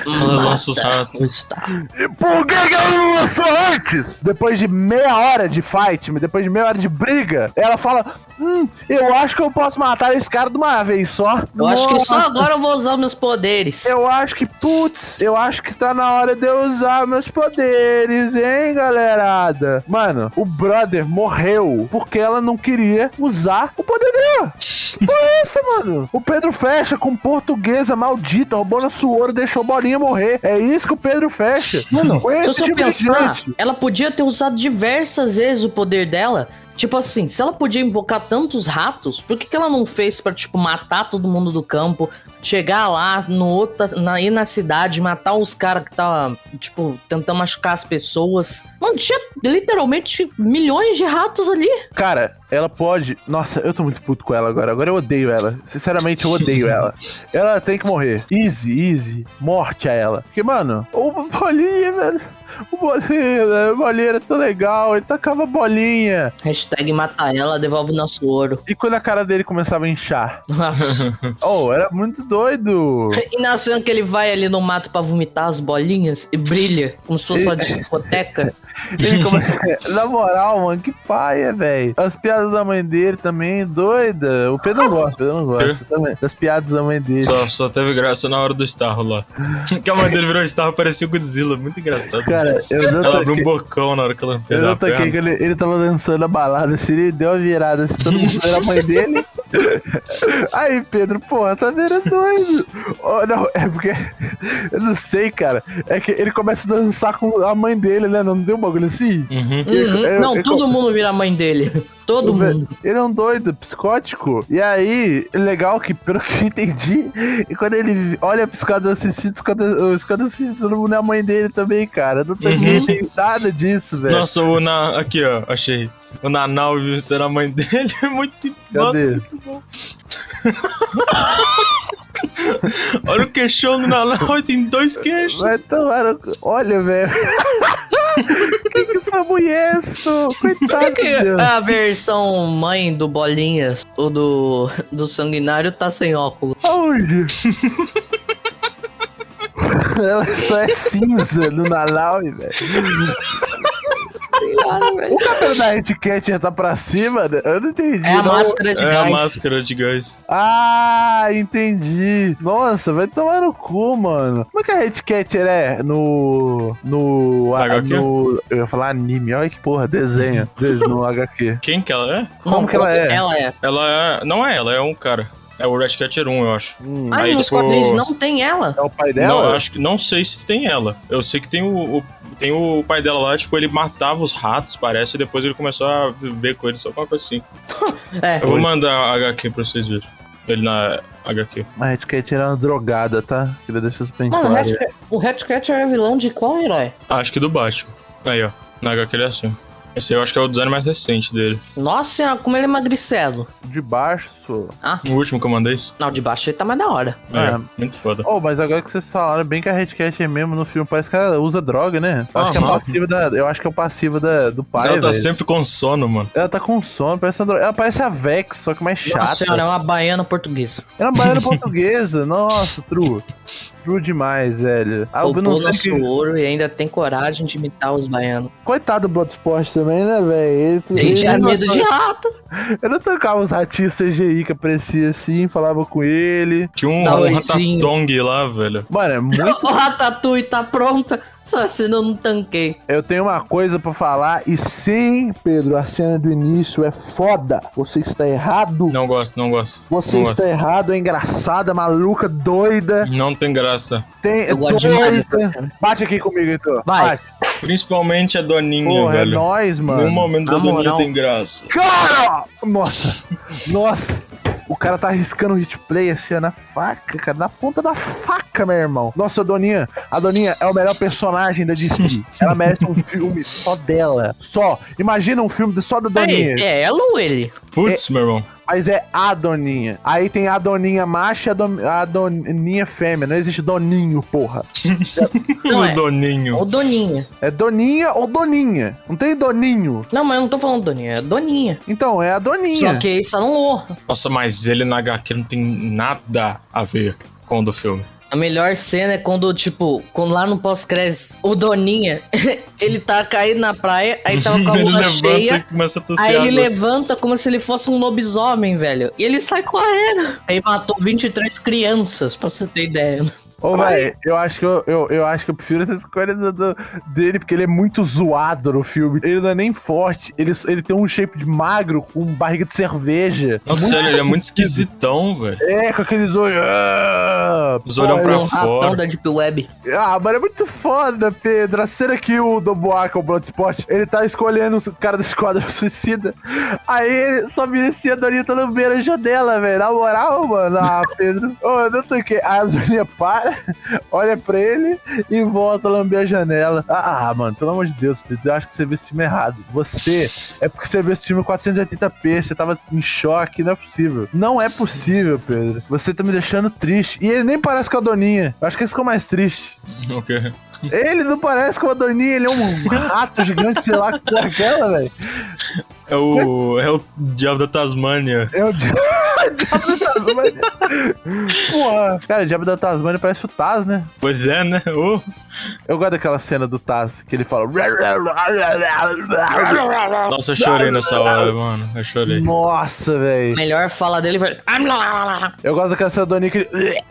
Ela lança os ratos.
Star.
E por que, que ela não lançou antes? Depois de meia hora de fight, depois de meia hora de briga, ela fala: Hum, eu acho que eu posso matar esse cara de uma vez só.
Eu acho que só
Nossa,
agora eu vou usar meus poderes.
Eu acho que, putz, eu acho que tá na hora de eu usar meus poderes, hein, galerada? Mano, o brother morreu porque ela não queria usar o poder dela. Foi isso, mano. O Pedro fecha com portuguesa maldita, roubou nosso ouro, deixou bolinha morrer. É isso que o Pedro fecha.
Mano, se você
tipo
pensar, ela podia ter usado diversas vezes o poder dela. Tipo assim, se ela podia invocar tantos ratos, por que, que ela não fez pra, tipo, matar todo mundo do campo, chegar lá no outra, na, ir na cidade, matar os caras que tava, tipo, tentando machucar as pessoas? Mano, tinha literalmente milhões de ratos ali.
Cara, ela pode. Nossa, eu tô muito puto com ela agora. Agora eu odeio ela. Sinceramente, eu odeio ela. Ela tem que morrer. Easy, easy. Morte a ela. Porque, mano, o bolinha, velho. O bolinha, né? o bolinha era tão legal, ele tacava bolinha.
Hashtag mata ela, devolve nosso ouro.
E quando a cara dele começava a inchar?
Nossa.
Oh, era muito doido.
e na cena que ele vai ali no mato pra vomitar as bolinhas e brilha, como se fosse uma discoteca.
Ele come- Na moral, mano, que paia, velho. As piadas da mãe dele também, doida. O Pedro não gosta, o Pedro não gosta também. Das piadas da mãe dele.
Só, só teve graça na hora do Starro lá. que a mãe dele virou Starro, parecia o Godzilla. Muito engraçado.
Cara, eu não
ela abriu um bocão na hora que ela
eu
perdeu
não
a
toquei que ele, ele tava dançando a balada, assim, ele deu uma virada, assim, todo mundo era a mãe dele. Aí, Pedro, porra, tá vendo doido. Oh, não, é porque, eu não sei, cara. É que ele começa a dançar com a mãe dele, né? Não deu um bagulho assim?
Uhum.
Uhum.
eu-
Não,
eu-
todo mundo vira a mãe dele. Todo mundo.
Ele é um doido, psicótico. E aí, legal que, pelo que eu entendi, e quando ele olha pro Esquadrão Suicida, o Esquadrão Suicida, todo mundo é a mãe dele também, cara. Não toquei
Uhum.
nada disso, velho.
Nossa, o Na... Aqui, ó, achei. O Nanau viu ser a mãe dele. É muito. Nossa,
Cadê?
muito bom. Olha o queixão do Nanau, tem dois queixos.
Vai tomar. Olha, velho. que que essa mulher é?
Por que,
Coitado,
que a versão mãe do Bolinhas, o do, do Sanguinário, tá sem óculos?
Aonde? Ela só é cinza no Nalau, velho. O cabelo da Red Cat já tá pra cima, né? Eu não entendi.
É a
não.
máscara de
É a
gás.
máscara de gás.
Ah, entendi. Nossa, vai tomar no cu, mano. Como é que a Red Cat é no. No. a-
HQ?
no eu ia falar anime, olha que porra, desenho. Des- no HQ.
Quem que ela é?
Como
Não,
que ela é?
Ela é.
Ela é. Não é ela, é um cara. É o Ratcatcher 1, eu acho.
Hum,
Ai,
Aí,
nos
tipo-
quadrinhos não tem ela.
é o pai
Não,
dela?
eu acho que. Não sei se tem ela. Eu sei que tem o. o- tem o pai dela lá, tipo, ele matava os ratos, parece, e depois ele começou a viver com eles, só alguma coisa assim.
É.
Eu vou mandar a HQ pra vocês verem. Ele na HQ.
A Red Cat era uma drogada, tá? Queria deixar isso bem
Mano, o
claro.
O Hatcatcher é vilão de qual herói?
Acho que do Batman. Aí, ó. Na HQ ele é assim. Esse aí eu acho que é o design mais recente dele.
Nossa senhora, como ele é magricelo.
De baixo.
Ah,
O último que eu mandei. isso.
não, de baixo ele tá mais da hora.
É,
É.
muito foda.
Oh, mas agora que vocês falaram bem que a Red Cat é mesmo no filme, parece que ela usa droga, né? Eu acho que é
Aham.
passiva da. Eu acho que é o passivo da, do pai.
ela tá
velho.
sempre com sono, mano.
Ela tá com sono, parece uma droga. Ela parece a Vex, só que mais chata.
Nossa senhora, é uma baiana portuguesa.
Ela é uma baiana portuguesa. Nossa, true. True demais, velho. Ah, sei
nosso
que...
ouro e ainda tem coragem de imitar os baianos.
Coitado do Bloodsport também, né, velho? Ele,
Ele tinha
não-
medo de rato.
Eu não tocava uns ratinhos CGI que aparecia assim, falava com ele.
Tinha um, um ratatong lá, velho.
Mano, é muito.
O Ratatouille tá pronta. Só se eu não tanquei.
Eu tenho uma coisa pra falar, e sim, Pedro, a cena do início é foda. Você está errado.
Não gosto, não gosto.
Você
não
está errado, é engraçada, maluca, doida.
gosto. Não tem graça.
Tem,
Eu gosto demais
doida.
cena.
Bate aqui comigo, Heitor.
Vai.
Bate.
Principalmente a Doninha,
Porra, é
velho.
nóis, mano.
Nenhum momento da Doninha
moral.
tem graça.
Cara! Nossa! Nossa! O cara tá arriscando o hit play assim, ó, na faca, cara, na ponta da faca, meu irmão. Nossa, a Doninha, a Doninha é o melhor personagem da DC. Ela merece um filme só dela. Só. Imagina um filme só da Doninha.
Aí, é ela ou ele?
Putz, meu irmão.
Mas é a Doninha. Aí tem a Doninha macho e a, Don- a Doninha fêmea. Não existe Doninho, porra.
Não
o
é.
Doninho.
Ou Doninha.
É Doninha ou Doninha. Não tem Doninho.
Não, mas eu não tô falando Doninha, é Doninha.
Então, é a Doninha.
Só que isso não o.
Nossa, mas ele na HQ não tem nada a ver com o do filme.
A melhor cena é quando, tipo, quando lá no pós-crédito, o Doninha, ele tá caído na praia, aí tava com a lua
levanta
cheia.
e começa a tossir
Aí ele levanta como se ele fosse um lobisomem, velho. E ele sai correndo. Aí matou 23 crianças, pra você ter ideia.
Ô, velho, eu acho que eu, eu, eu acho que eu prefiro essa escolha do- do- dele, porque ele é muito zoado no filme. Ele não é nem forte, ele, ele tem um shape de magro com barriga de cerveja.
Nossa,
Muito-
sério, ele é muito esquisitão, velho.
É, com aqueles olhos. ah,
Os olhão pra
um
fora.
da Deep Web.
Ah, mano, é muito foda, Pedro. A cena que o Doboaca, o Bloodsport, ele tá escolhendo o cara do Esquadrão Suicida. Aí só assim, a Dorinha tá lambeira a janela, velho. Na moral, mano. Ah, Pedro. Ô, eu não toquei. Aí a Dorinha para, olha pra ele e volta a lamber a janela. Ah, ah, mano, pelo amor de Deus, Pedro. Eu acho que você viu esse filme errado. Você, é porque você viu esse filme em 480p, você tava em choque, não é possível. Não é possível, Pedro. Você tá me deixando triste. E ele nem parece com a Doninha. Eu acho que esse ficou mais triste.
O quê?
Ele não parece com uma dorninha, ele é um rato gigante, sei lá, que é aquela, velho.
É o. É o Diabo da Tasmânia.
É o Diabo Diabo da Tasmania. Porra. Cara, o Diabo da Tasmania parece o Taz, né?
Pois é, né? Ô,
Eu gosto daquela cena do Taz, que ele fala.
Nossa, eu chorei nessa hora, mano. Eu chorei.
Nossa, velho.
melhor fala dele foi.
Eu gosto daquela cena do Aninho que ele.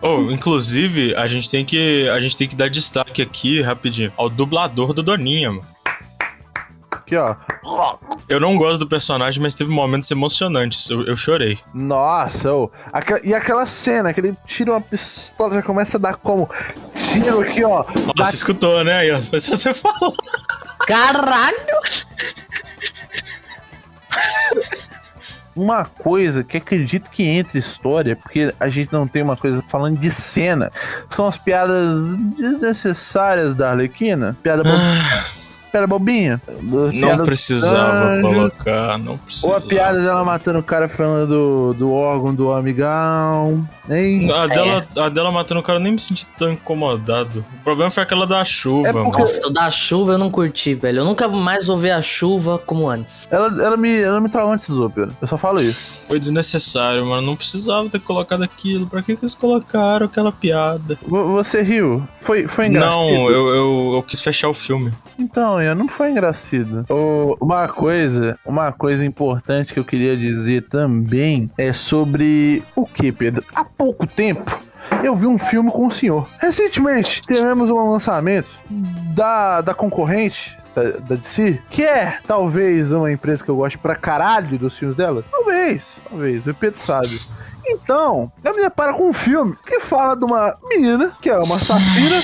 Oh, inclusive, a gente tem que. A gente tem que dar destaque aqui, rapidinho, ao dublador do Doninha, mano.
Aqui, ó.
Eu não gosto do personagem, mas teve momentos emocionantes. Eu, eu chorei.
Nossa, ô. Aquela- e aquela cena que ele tira uma pistola já começa a dar como tiro aqui, ó.
Nossa, escutou, né? Aí, ó, você falou.
Caralho!
Uma coisa que acredito que entre história, porque a gente não tem uma coisa falando de cena, são as piadas desnecessárias da Arlequina. Piada, bo... piada bobinha.
Não precisava colocar, não
Ou
precisava.
a piada dela matando o cara falando do, do órgão do amigão. Hein?
A dela, a dela matando o cara eu nem me senti tão incomodado. O problema foi aquela da chuva,
É porque-
mano.
Nossa, da chuva eu não curti, velho. Eu nunca mais vou ver a chuva como antes.
Ela, ela, me, ela me traumatizou, Pedro. Eu só falo isso.
Foi desnecessário, mano. Não precisava ter colocado aquilo. Pra que, que eles colocaram aquela piada?
Vo- Você riu? Foi, foi engraçado?
Não, eu, eu, eu quis fechar o filme.
Então, Ian, não foi engraçado. Ô, Uma coisa, uma coisa importante que eu queria dizer também é sobre o que, Pedro? Há pouco tempo eu vi um filme com o senhor. Recentemente tivemos um lançamento da, da concorrente. Da, da DC, que é talvez uma empresa que eu gosto pra caralho dos filmes dela. Talvez, talvez, o Pedro sabe. Então, eu me deparo com um filme que fala de uma menina que é uma assassina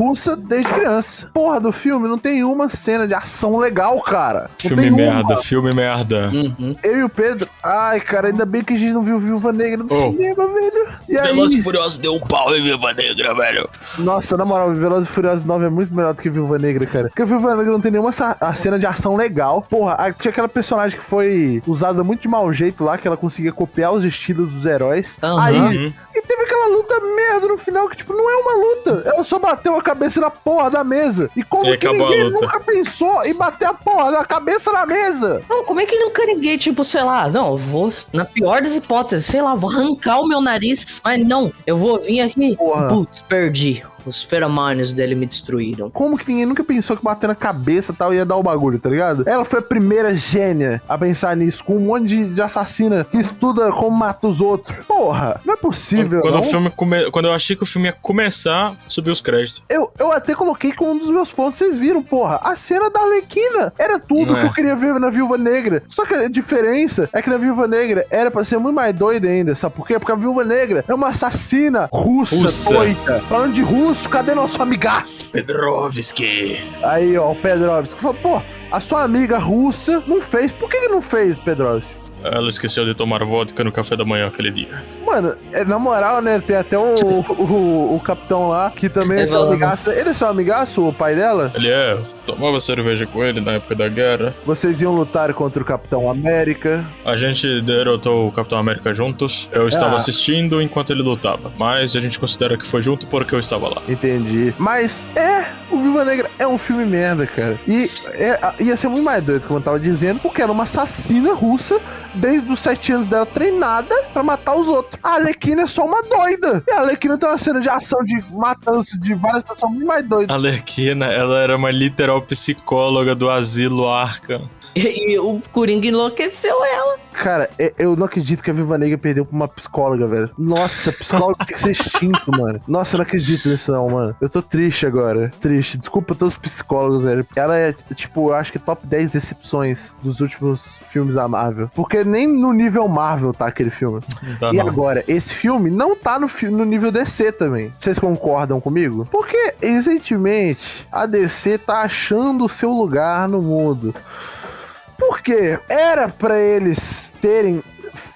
russa desde criança. Porra do filme não tem uma cena de ação legal, cara. Não
Filme
tem
merda,
uma.
filme merda.
Uhum.
Eu e o Pedro, ai, cara, ainda bem que a gente não viu Viúva Negra no
Oh.
cinema, velho. E aí,
Velozes e Furiosos deu um pau em Viva Negra, velho.
nossa, na moral, Velozes e Furiosos 9 é muito melhor do que Viúva Negra, cara. Porque Viúva Negra não tem nenhuma a cena de ação legal. Porra, a- tinha aquela personagem que foi usada muito de mau jeito lá, que ela conseguia copiar os estilos dos heróis.
Aham.
Aí,
Uhum.
e teve aquela luta merda no final que, tipo, não é uma luta. Ela só bateu a cabeça na porra da mesa. E como
E
que ninguém nunca pensou em bater a porra da cabeça na mesa?
Não, como é que nunca ninguém, tipo, sei lá, não, eu vou, na pior das hipóteses, sei lá, vou arrancar o meu nariz, mas não, eu vou vir aqui,
Porra.
putz, perdi, os feromônios dele me destruíram.
Como que ninguém nunca pensou que bater na cabeça e tal ia dar o bagulho, tá ligado? Ela foi a primeira gênia a pensar nisso, com um monte de, de assassina que estuda como mata os outros. Porra, não é possível,
Quando,
não.
o filme come... Quando eu achei que o filme ia começar, subiu os créditos.
Eu, eu até coloquei como um dos meus pontos, vocês viram, porra. A cena da Arlequina era tudo
Não
que
é.
eu queria ver na Viúva Negra. Só que a diferença é que na Viúva Negra era pra ser muito mais doida ainda, sabe por quê? Porque a Viúva Negra é uma assassina russa,
Russa.
doida. Falando de russo, cadê nosso amigaço?
Pedrovski.
Aí, ó, o Pedrovski falou, pô, a sua amiga russa não fez. Por que, que não fez, Pedrovski?
Ela esqueceu de tomar vodka no café da manhã aquele dia.
Mano, é, na moral, né? Tem até o, o, o capitão lá, que também é seu
Revelando.
amigaço. Ele é seu amigaço, o pai dela?
Ele é, tomava cerveja com ele na época da guerra.
Vocês iam lutar contra o Capitão América.
A gente derrotou o Capitão América juntos. Eu estava
Ah.
assistindo enquanto ele lutava. Mas a gente considera que foi junto porque eu estava lá.
Entendi. Mas é, o Viva Negra é um filme merda, cara. E é, ia ser muito mais doido, como eu tava dizendo, porque era uma assassina russa desde os sete anos dela treinada pra matar os outros. A Alequina é só uma doida. E a Alequina tem uma cena de ação de matança de várias pessoas muito mais doidas.
A Lerquina, ela era uma literal psicóloga do asilo Arkham.
E, e o Coringa enlouqueceu ela.
Cara, é- eu não acredito que a Viva Negra perdeu pra uma psicóloga, velho. Nossa, psicóloga tem que ser extinto, mano. Nossa, eu não acredito nisso não, mano. Eu tô triste agora. Triste. Desculpa todos os psicólogos, velho. Ela é, tipo, eu acho que top 10 decepções dos últimos filmes da Marvel. Porque nem no nível Marvel tá aquele filme.
Tá,
e
não.
agora, esse filme não tá no, no nível DC também. Vocês concordam comigo? Porque, recentemente, a DC tá achando o seu lugar no mundo. Porque era pra eles terem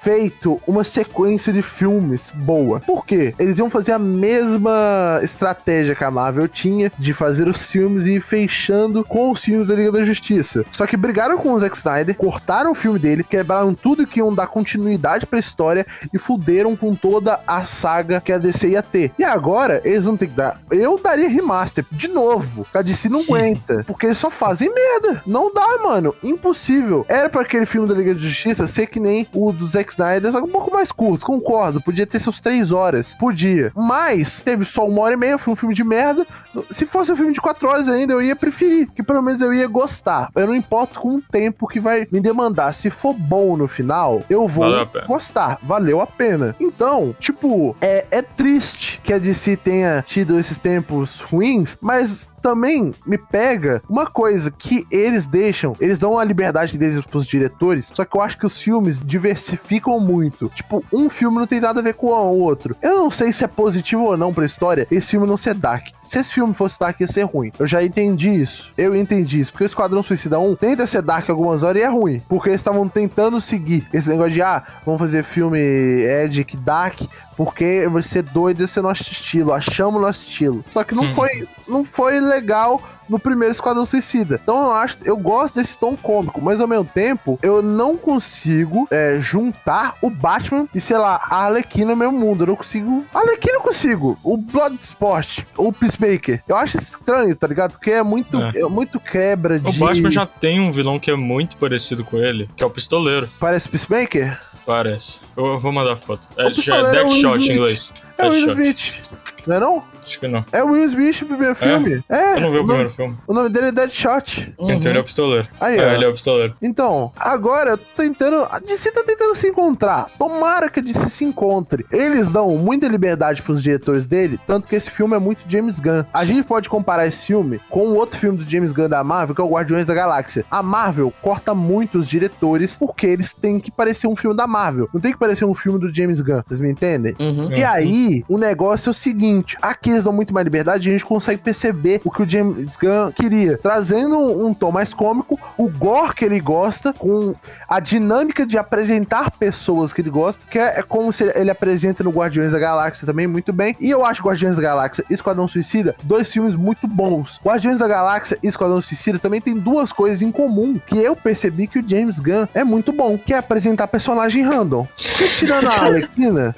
feito uma sequência de filmes boa. Por quê? Eles iam fazer a mesma estratégia que a Marvel tinha de fazer os filmes e ir fechando com os filmes da Liga da Justiça. Só que brigaram com o Zack Snyder, cortaram o filme dele, quebraram tudo que iam dar continuidade pra história e fuderam com toda a saga que a DC ia ter. E agora, eles vão ter que dar. Eu daria remaster de novo. A DC não aguenta. Porque eles só fazem merda. Não dá, mano. Impossível. Era pra aquele filme da Liga da Justiça ser que nem o do Zack Snyder, só que um pouco mais curto. Concordo. Podia ter seus três horas. Podia. Mas teve só uma hora e meia. Foi um filme de merda. Se fosse um filme de quatro horas ainda, eu ia preferir. Que pelo menos eu ia gostar. Eu não importo com o tempo que vai me demandar. Se for bom no final, eu vou
Valeu
gostar. Valeu a pena. Então, tipo, é, é triste que a DC tenha tido esses tempos ruins, mas também me pega uma coisa que eles deixam, eles dão a liberdade deles pros diretores, só que eu acho que os filmes diversificam muito. Tipo, um filme não tem nada a ver com o outro. Eu não sei se é positivo ou não pra história esse filme não ser dark. Se esse filme fosse dark, ia ser ruim. Eu já entendi isso. Eu entendi isso. Porque o Esquadrão Suicida 1 tenta ser dark algumas horas e é ruim. Porque eles estavam tentando seguir esse negócio de, ah, vamos fazer filme Edic Dark, porque vai ser doido esse nosso estilo, achamos nosso estilo. Só que não foi, não foi legal no primeiro Esquadrão Suicida. Então eu acho, eu gosto desse tom cômico, mas ao mesmo tempo eu não consigo é, juntar o Batman e sei lá a Arlequina no mesmo mundo. Eu não consigo. A Arlequina eu consigo. O Bloodsport, o Peacemaker. Eu acho estranho, tá ligado? Porque é muito,
É.
é. muito quebra de.
O Batman já tem um vilão que é muito parecido com ele, que é o Pistoleiro,
Parece Peacemaker?
Parece. Eu vou mandar foto. É, é Deadshot em inglês.
É o Will. Smith. Não é não?
Acho que não.
É o Will Smith o primeiro filme. É.
Eu não vi o
nome-
primeiro filme.
O nome dele é Deadshot.
Então ele é o Pistoleiro.
Aí,
é,
ó.
ele é o Pistoleiro.
Então, agora eu tô tentando. A DC tá tentando se encontrar. Tomara que a DC se encontre. Eles dão muita liberdade pros diretores dele, tanto que esse filme é muito James Gunn. A gente pode comparar esse filme com o outro filme do James Gunn da Marvel, que é o Guardiões da Galáxia. A Marvel corta muito os diretores porque eles têm que parecer um filme da Marvel. Não tem que parecer um filme do James Gunn. Vocês me entendem?
Uhum.
E aí, o negócio é o seguinte: aqui eles dão muito mais liberdade, a gente consegue perceber o que o James Gunn queria, trazendo um, um tom mais cômico, o gore que ele gosta, com a dinâmica de apresentar pessoas que ele gosta, que é, é como se ele apresenta no Guardiões da Galáxia também muito bem. E eu acho Guardiões da Galáxia e Esquadrão Suicida dois filmes muito bons. Guardiões da Galáxia e Esquadrão Suicida também tem duas coisas em comum que eu percebi que o James Gunn é muito bom, que é apresentar personagem random. Porque tirando a Arlequina,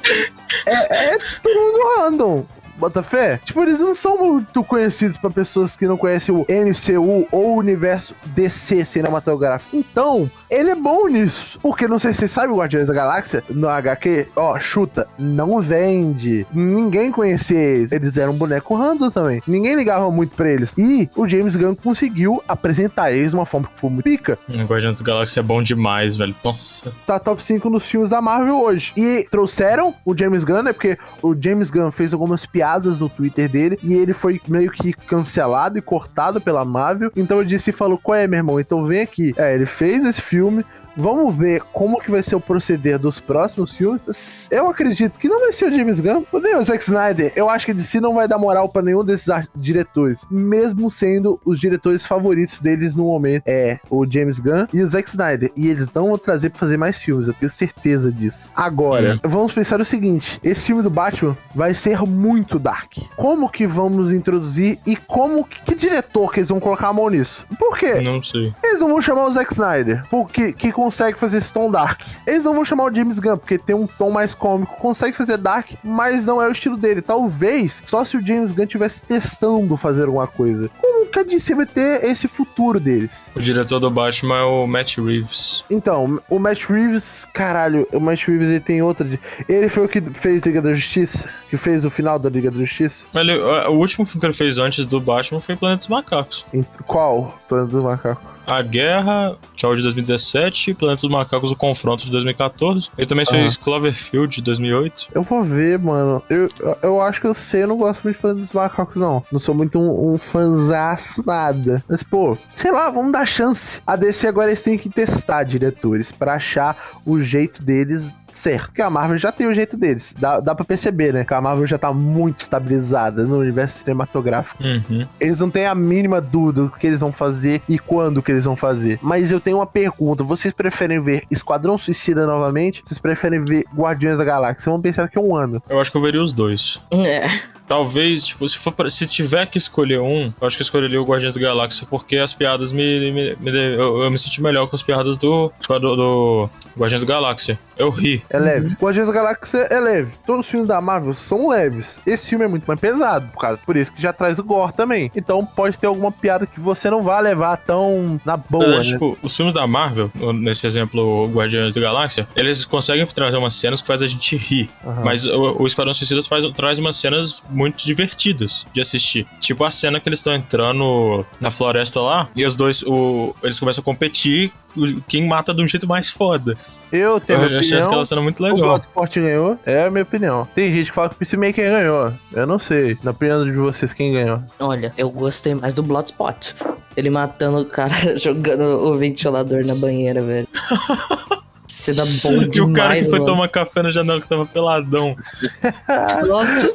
é, é mundo random. Bota fé? Tipo, eles não são muito conhecidos pra pessoas que não conhecem o MCU ou o universo DC cinematográfico. Então, ele é bom nisso. Porque não sei se você sabe o Guardiões da Galáxia, no HQ, ó, chuta, não vende. Ninguém conhecia eles. Eles eram um boneco random também. Ninguém ligava muito pra eles. E o James Gunn conseguiu apresentar eles de uma forma que foi muito pica
O Guardiões da Galáxia é bom demais, velho. Nossa.
tá top 5 nos filmes da Marvel hoje. E trouxeram o James Gunn, né? Porque o James Gunn fez algumas piadas no Twitter dele e ele foi meio que cancelado e cortado pela Marvel. Então eu disse e falou: Qual é, meu irmão? Então vem aqui. É, ele fez esse filme. Vamos ver como que vai ser o proceder dos próximos filmes. Eu acredito que não vai ser o James Gunn, ou nem o Zack Snyder. Eu acho que a DC não vai dar moral pra nenhum desses diretores, mesmo sendo os diretores favoritos deles no momento. É o James Gunn e o Zack Snyder. E eles não vão trazer pra fazer mais filmes, eu tenho certeza disso. Agora, vamos pensar o seguinte: esse filme do Batman vai ser muito dark. Como que vamos introduzir e como que, diretor que eles vão colocar a mão nisso? Por quê?
Não sei.
Eles não vão chamar o Zack Snyder, porque que consegue fazer esse tom dark. Eles não vão chamar o James Gunn, porque tem um tom mais cômico, consegue fazer dark, mas não é o estilo dele. Talvez só se o James Gunn estivesse testando fazer alguma coisa. Como que a DC vai ter esse futuro deles?
O diretor do Batman é o Matt Reeves.
Então, o Matt Reeves, caralho, o Matt Reeves ele tem outra. de- Ele foi o que fez Liga da Justiça, que fez o final da Liga da Justiça.
Ele- o último filme que ele fez antes do Batman foi Planeta dos Macacos.
Qual? Planeta do Macaco.
A Guerra, que é o de 2017, Planeta dos Macacos, o Confronto de 2014. Ele também fez Cloverfield de 2008.
Eu vou ver, mano. Eu, eu acho que eu sei, eu não gosto muito de Planeta dos Macacos, não. Não sou muito um, um fanzaço, nada. Mas, pô, sei lá, vamos dar chance. A DC agora eles têm que testar diretores pra achar o jeito deles certo. Porque a Marvel já tem o jeito deles. Dá, dá pra perceber, né? Que a Marvel já tá muito estabilizada no universo cinematográfico.
Uhum.
Eles não têm a mínima dúvida do que eles vão fazer e quando que eles vão fazer. Mas eu tenho uma pergunta: vocês preferem ver Esquadrão Suicida novamente? Vocês preferem ver Guardiões da Galáxia? Vamos pensar que é um ano.
Eu acho que eu veria os dois.
É.
Talvez, tipo, se, for pra- se tiver que escolher um, eu acho que eu escolheria o Guardiões da Galáxia, porque as piadas me. me- me- eu, eu me senti melhor com as piadas do, do, do Guardiões da Galáxia. Eu ri.
É leve. Guardiões da Galáxia é leve. Todos os filmes da Marvel são leves. Esse filme é muito mais pesado, por, causa, por isso que já traz o gore também. Então pode ter alguma piada que você não vai levar tão na boa,
Mas,
né?
tipo, os filmes da Marvel, nesse exemplo, Guardiões da Galáxia, eles conseguem trazer umas cenas que faz a gente rir.
Aham.
Mas o, o Esquadrão Suicida faz, traz umas cenas muito divertidas de assistir. Tipo a cena que eles estão entrando na floresta lá e os dois, o, eles começam a competir o- quem mata de um jeito mais foda.
Eu tenho
Eu
minha
achei
opinião.
aquela cena muito
O
legal.
Bloodsport ganhou, é a minha opinião. Tem gente que fala que o Peacemaker ganhou. Eu não sei. Na opinião de vocês, quem ganhou?
Olha, eu gostei mais do Bloodspot. Ele matando o cara, jogando o ventilador na banheira, velho. Cena bom demais,
E o cara que foi
mano.
tomar café na janela que tava peladão.
Nossa.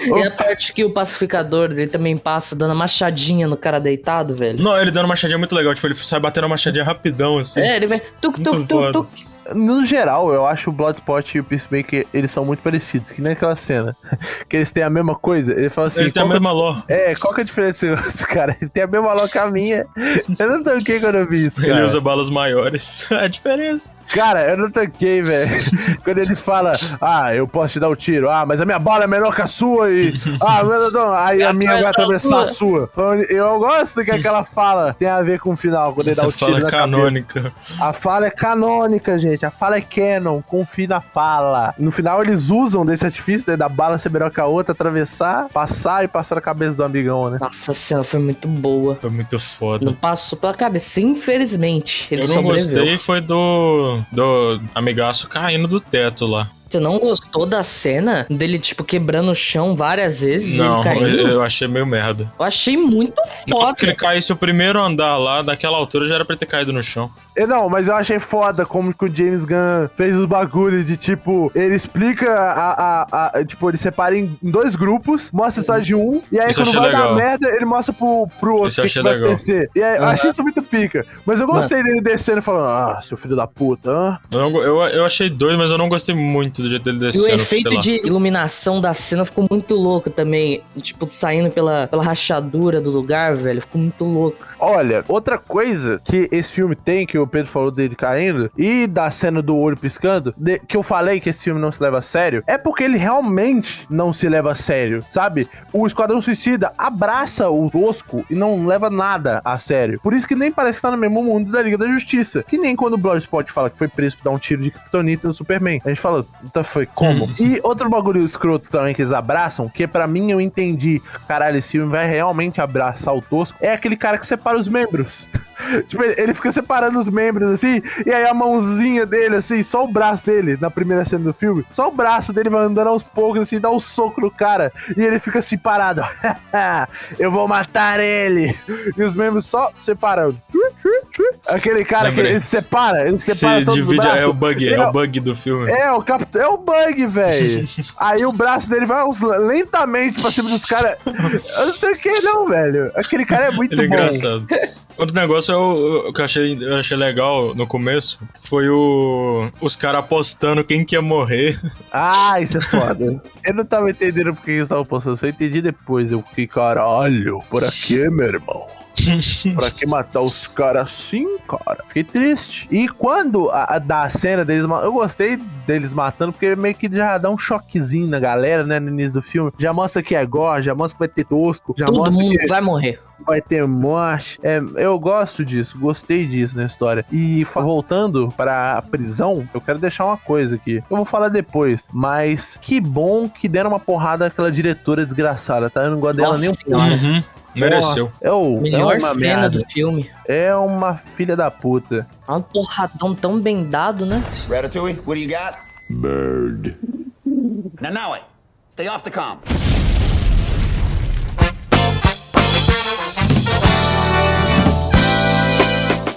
E a parte que o pacificador ele também passa dando machadinha no cara deitado, velho.
Não, ele dando uma machadinha muito legal. Tipo, ele sai batendo uma machadinha rapidão, assim.
É, ele vai tuk tuk
foda.
tuk.
No geral, eu acho o Bloodspot e o Peacemaker, eles são muito parecidos. Que nem aquela cena. que eles têm a mesma coisa. Ele fala assim...
Eles têm a mesma lore.
É, qual que é a diferença desse cara? Ele tem a mesma loja que a minha. Eu não tanquei quando eu vi isso, cara.
Ele usa balas maiores. É a diferença.
Cara, eu não tanquei, velho. Quando ele fala, ah, eu posso te dar o tiro. Ah, mas a minha bala é menor que a sua e... Ah, meu Deus, aí a minha vai atravessar a sua. Então, Eu gosto que aquela fala tem a ver com o final, quando ele dá
Essa
o tiro
fala é
na cabeça.
canônica.
A fala é canônica, gente. A fala é canon. Confie na fala. No final, eles usam desse artifício, né, da bala ser melhor que a outra, atravessar, passar e passar na cabeça do amigão, né?
Nossa, a cena foi muito boa.
Foi muito foda.
Não passou pela cabeça. Infelizmente, ele
Eu não
sobreviveu.
gostei foi do, do amigaço caindo do teto lá.
Você não gostou da cena dele, tipo, quebrando o chão várias vezes e
Não,
ele caindo?
eu,
Eu...
eu achei meio merda.
achei muito
Não,
foda.
que ele caísse o primeiro andar lá, daquela altura já era pra ele ter caído no chão.
Eu Não, mas eu achei foda como que o James Gunn fez os bagulhos de tipo, ele explica a, a, a- tipo, ele separa em dois grupos, mostra a história de um, e aí
Isso eu
quando vai
legal.
dar merda, ele mostra pro, pro outro
Isso eu
que, que
achei
vai
legal.
acontecer. E aí, eu
Aham.
achei isso muito pica. Mas eu gostei dele descendo e falando, ah, seu filho da puta, hã?
Eu, não eu, eu achei doido, mas eu não gostei muito do jeito dele
E o
descendo.
efeito de iluminação da cena ficou muito louco também. Tipo, saindo pela, pela rachadura do lugar, velho. Ficou muito louco.
Olha, outra coisa que esse filme tem, que o Pedro falou dele caindo, e da cena do olho piscando, de- que eu falei que esse filme não se leva a sério, é porque ele realmente não se leva a sério, sabe? O Esquadrão Suicida abraça o tosco e não leva nada a sério. Por isso que nem parece que tá no mesmo mundo da Liga da Justiça. Que nem quando o Bloodspot fala que foi preso por dar um tiro de kryptonita no Superman. A gente fala, tá, foi como? e outro bagulho escroto também que eles abraçam, que pra mim eu entendi, caralho, esse filme vai realmente abraçar o tosco, é aquele cara que separa os membros. Tipo, ele, fica separando os membros assim, e aí a mãozinha dele, assim, só o braço dele, na primeira cena do filme, só o braço dele vai andando aos poucos, assim, dá um soco no cara, e ele fica assim parado. Eu vou matar ele! E os membros só separando. Aquele cara que ele separa, ele
Se
separa todos os
divide,
braços.
é o bug, é
Ele-
o bug do filme.
é, o capitão. É o bug, velho. Aí o braço dele vai uns- lentamente pra cima dos caras. Eu não tanquei, não, velho. Aquele cara é muito
Ele é
bom.
engraçado. Outro negócio é o, o que eu achei, eu achei legal no começo foi o os caras apostando quem que ia morrer.
Ah, isso é foda. eu não tava entendendo porque eles estavam postando. Só entendi depois. Eu fiquei, caralho, por aqui, meu irmão. Pra que matar os caras assim, cara? Fiquei triste. E quando a, a da cena deles, eu gostei deles matando, porque meio que já dá um choquezinho na galera, né, no início do filme. Já mostra que é gore, já mostra que vai ter tosco, já
Todo
mostra
mundo
que
vai morrer.
Vai ter morte. É, eu gosto disso, gostei disso na história. E voltando para a prisão, eu quero deixar uma coisa aqui. Eu vou falar depois, mas que bom que deram uma porrada àquela diretora desgraçada, tá? Eu não gosto dela nem um
Senhora.
Uhum, mereceu.
é, o,
Melhor
é uma
cena
merda.
do filme.
É uma filha da puta.
É um porradão tão bem dado, né?
Ratatouille, what do you got? Bird. Now, now it. Stay off the comp. Thank you.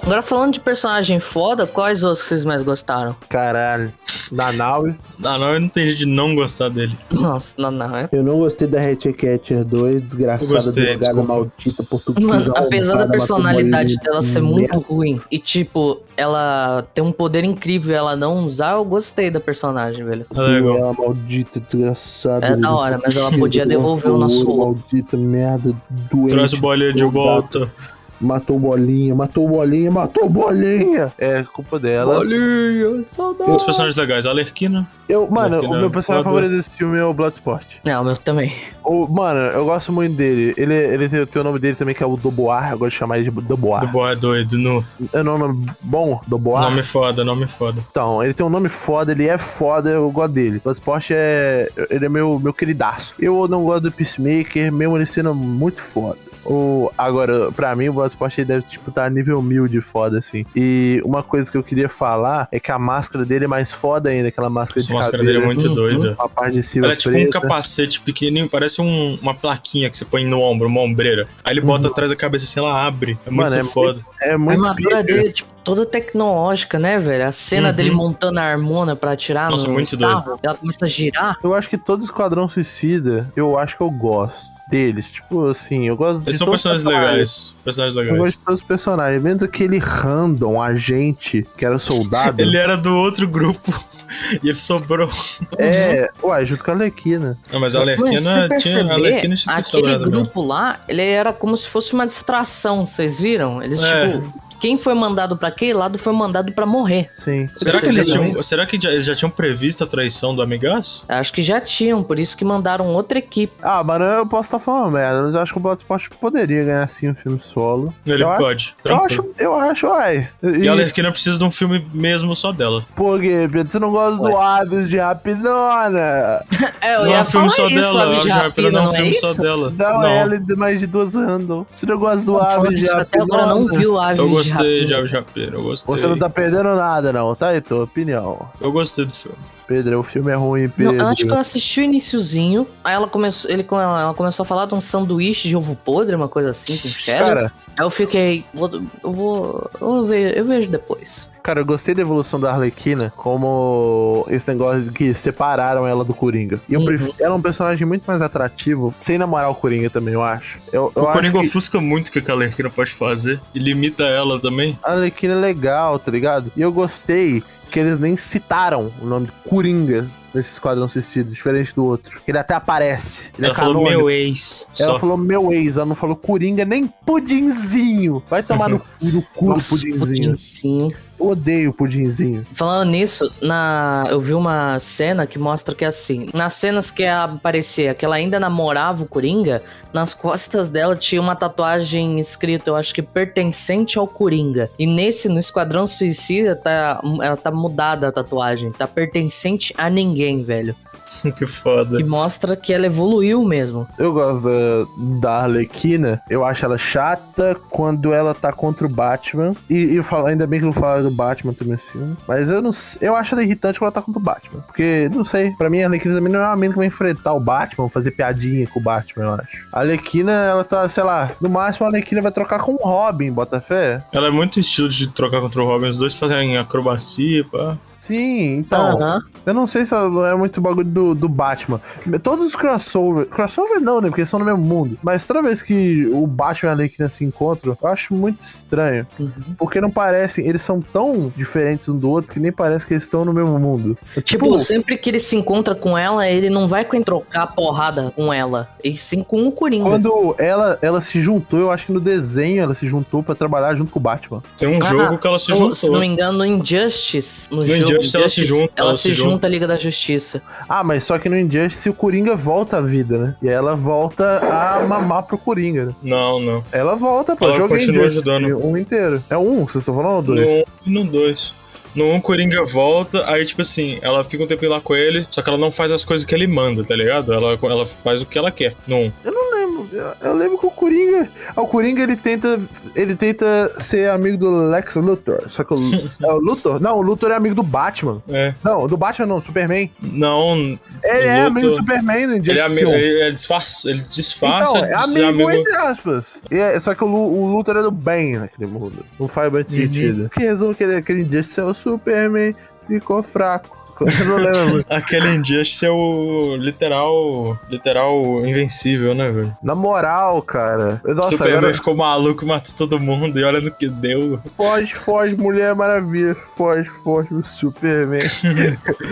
Agora falando de personagem foda, quais outros vocês mais gostaram?
Caralho. Nanaue.
Ah, não, eu não tenho jeito de não gostar dele.
Nossa. É...
Eu não gostei da Hatcatcher 2, desgraçada
gostei, desculpa.
maldita portuguesa.
Mano, apesar da personalidade dela ser
merda.
muito ruim e, tipo, ela tem um poder incrível e ela não usar, eu gostei da personagem, velho.
É legal.
Ela maldita, desgraçada.
É da hora, mas ela podia devolver o nosso ouro.
Maldita merda, doente.
Traz o bolinha de volta.
Matou bolinha, matou bolinha, matou bolinha. É culpa dela.
Bolinha, saudade.
Outros personagens legais. A Alerquina.
Eu, mano,
Porque
o meu personagem
foda.
favorito desse filme é o Bloodsport.
Não, o meu também.
O, mano, eu gosto muito dele. Ele, ele tem, tem o nome dele também, que é o Doboar. Eu gosto de chamar ele de Doboar.
Do boy doido. No.
É um nome bom? Doboar?
Nome foda, nome foda.
Então, ele tem um nome foda, ele é foda, eu gosto dele. Bloodsport é. Ele é meu, meu queridaço. Eu não gosto do Peacemaker, mesmo ele sendo muito foda. O, agora, pra mim, o Bloodsport ele deve, tipo, estar nível mil de foda, assim. E uma coisa que eu queria falar é que a máscara dele é mais foda ainda, aquela máscara
Essa
de
máscara dele é muito
Uhum.
doida.
a parte de cima
Ela é tipo um
preta.
capacete pequenininho, parece um- uma plaquinha que você põe no ombro, uma ombreira. Aí ele bota atrás da cabeça assim, ela abre. É muito
Mano, é
foda.
É
A
muito
armadura
pica.
dele, tipo, toda tecnológica, né, velho? A cena
Uhum.
dele montando a harmona pra atirar
Nossa,
no
muito
Starro, ela começa a girar.
Eu acho que todo Esquadrão Suicida, eu acho que eu gosto deles. Tipo assim, eu gosto
Eles
de
são personagens legais. Personagens
Eu gosto
legais.
de todos os personagens, menos aquele random agente que era soldado.
Ele era do outro grupo e ele sobrou.
É, uai, junto com a Alequina.
Não, mas a Alerquina
você
tinha. A Alerquina tinha
aquele
mesmo.
grupo lá, ele era como se fosse uma distração, vocês viram? Eles,
É.
tipo, quem foi mandado pra aquele lado foi mandado pra morrer.
Sim.
Será que eles tinham. Será que já, eles já tinham previsto a traição do Amigaço?
Acho que já tinham, por isso que mandaram outra equipe.
Ah, mano, eu posso estar falando merda, mas eu acho que o Bloodsport poderia ganhar assim um filme solo.
Ele
eu
pode.
Acho, eu acho, eu acho, uai.
E a Alerquina precisa de um filme mesmo só dela.
Por quê, Pedro? Você não gosta do Aves de Rapidona?
É, eu
não é um filme só
isso,
dela.
Aves de
não é um
é
filme
isso?
só dela.
Não,
Não.
ela é de mais de duas anos. Você não gosta do Aves de
isso, até
Rapidona?
agora não viu Aves
gostei de. Aves de Rapina. Eu gostei.
Você não tá perdendo nada, não, tá? É tua opinião.
Eu gostei do filme.
Pedro, o filme é ruim,
Não,
Pedro.
eu acho que eu assisti o iniciozinho, aí ela começou, ele, ela começou a falar de um sanduíche de ovo podre, uma coisa assim, com cheddar.
Cara,
Aí eu fiquei, vou- eu vou, eu vou ver, eu vejo depois.
cara, eu gostei da evolução da Arlequina, como esse negócio de que separaram ela do Coringa. E eu
Uhum.
prefiro, ela é um personagem muito mais atrativo, sem namorar o Coringa também, eu acho. Eu, eu
o
acho
Coringa
que
ofusca muito o que a Alerquina pode fazer. E limita ela também.
a Arlequina é legal, tá ligado? E eu gostei que eles nem citaram o nome de Coringa nesse Esquadrão Suicida, diferente do outro. Ele até aparece. Ele
ela
é
falou meu ex.
Ela
Só.
falou meu ex, ela não falou Coringa nem Pudinzinho. Vai tomar no, cu- no cu do
Nossa,
Pudinzinho.
pudinzinho.
Odeio Pudinzinho.
Falando nisso, na, eu vi uma cena que mostra que assim, nas cenas que ela aparecia, que ela ainda namorava o Coringa, nas costas dela tinha uma tatuagem escrita, eu acho que pertencente ao Coringa. E nesse, no Esquadrão Suicida, tá, ela tá mudada a tatuagem, tá pertencente a ninguém, velho.
que foda.
Que mostra que ela evoluiu mesmo.
Eu gosto da, da Arlequina. Eu acho ela chata quando ela tá contra o Batman. E, e eu falo, ainda bem que não falaram do Batman também nesse filme. Mas eu não Eu acho ela irritante quando ela tá contra o Batman. Porque, não sei, pra mim a Arlequina também não é uma menina que vai enfrentar o Batman, fazer piadinha com o Batman, eu acho. A Arlequina, ela tá, sei lá, no máximo a Arlequina vai trocar com o Robin, bota fé.
Ela é muito estilo de trocar contra o Robin. Os dois fazem acrobacia, pá.
Sim, então. Eu não sei se é muito bagulho do, do Batman. Todos os crossover. Crossover não, né? Porque eles são no mesmo mundo. Mas toda vez que o Batman e a Arlequina se encontram, eu acho muito estranho.
Uhum.
Porque não parecem. Eles são tão diferentes um do outro que nem parece que eles estão no mesmo mundo. É
Tipo, sempre que ele se encontra com ela, ele não vai com trocar porrada com ela, e sim com o Coringa.
Quando ela, ela se juntou, eu acho que no desenho ela se juntou pra trabalhar junto com o Batman.
Tem um
Ah,
jogo que ela se juntou.
Se não me engano, no Injustice. No,
No
jogo
Injustice ela se junta,
Ela,
ela
se
se
junta
junta.
à Liga da Justiça.
Ah, mas só que no Injustice o Coringa volta à vida, né? E aí ela volta a mamar pro Coringa, né?
Não, não.
Ela volta, pô.
Ela
joguei
continua
Injustice,
ajudando.
Um inteiro. É um, vocês estão falando ou dois?
No 1 e no 2. No 1, Coringa volta, aí, tipo assim, ela fica um tempinho lá com ele, só que ela não faz as coisas que ele manda, tá ligado? Ela, ela faz o que ela quer. No 1.
Eu não lembro. Eu, eu lembro que o Coringa. ah, O Coringa ele tenta. Ele tenta ser amigo do Lex Luthor. Só que o. é o Luthor? Não, o Luthor é amigo do Batman.
É.
Não, do Batman não, Superman.
Não.
Ele é
Luthor-
amigo do Superman no
Ele, é
Injustice
amigo,
1.
ele, ele disfarça, ele disfarça
Então, é
ser
amigo, entre aspas. É- só que o, o Luthor é do bem naquele mundo. Não faz muito
Uhum.
sentido. Que resumo que ele, aquele Injustice é o Superman ficou fraco. Eu não lembro.
Aquele em dia, acho que é o literal. Literal invencível, né, velho?
Na moral, cara. Nossa,
Superman
agora...
ficou maluco, matou todo mundo e olha no que deu.
Foge, foge, Mulher Maravilha. Foge, foge, o Superman.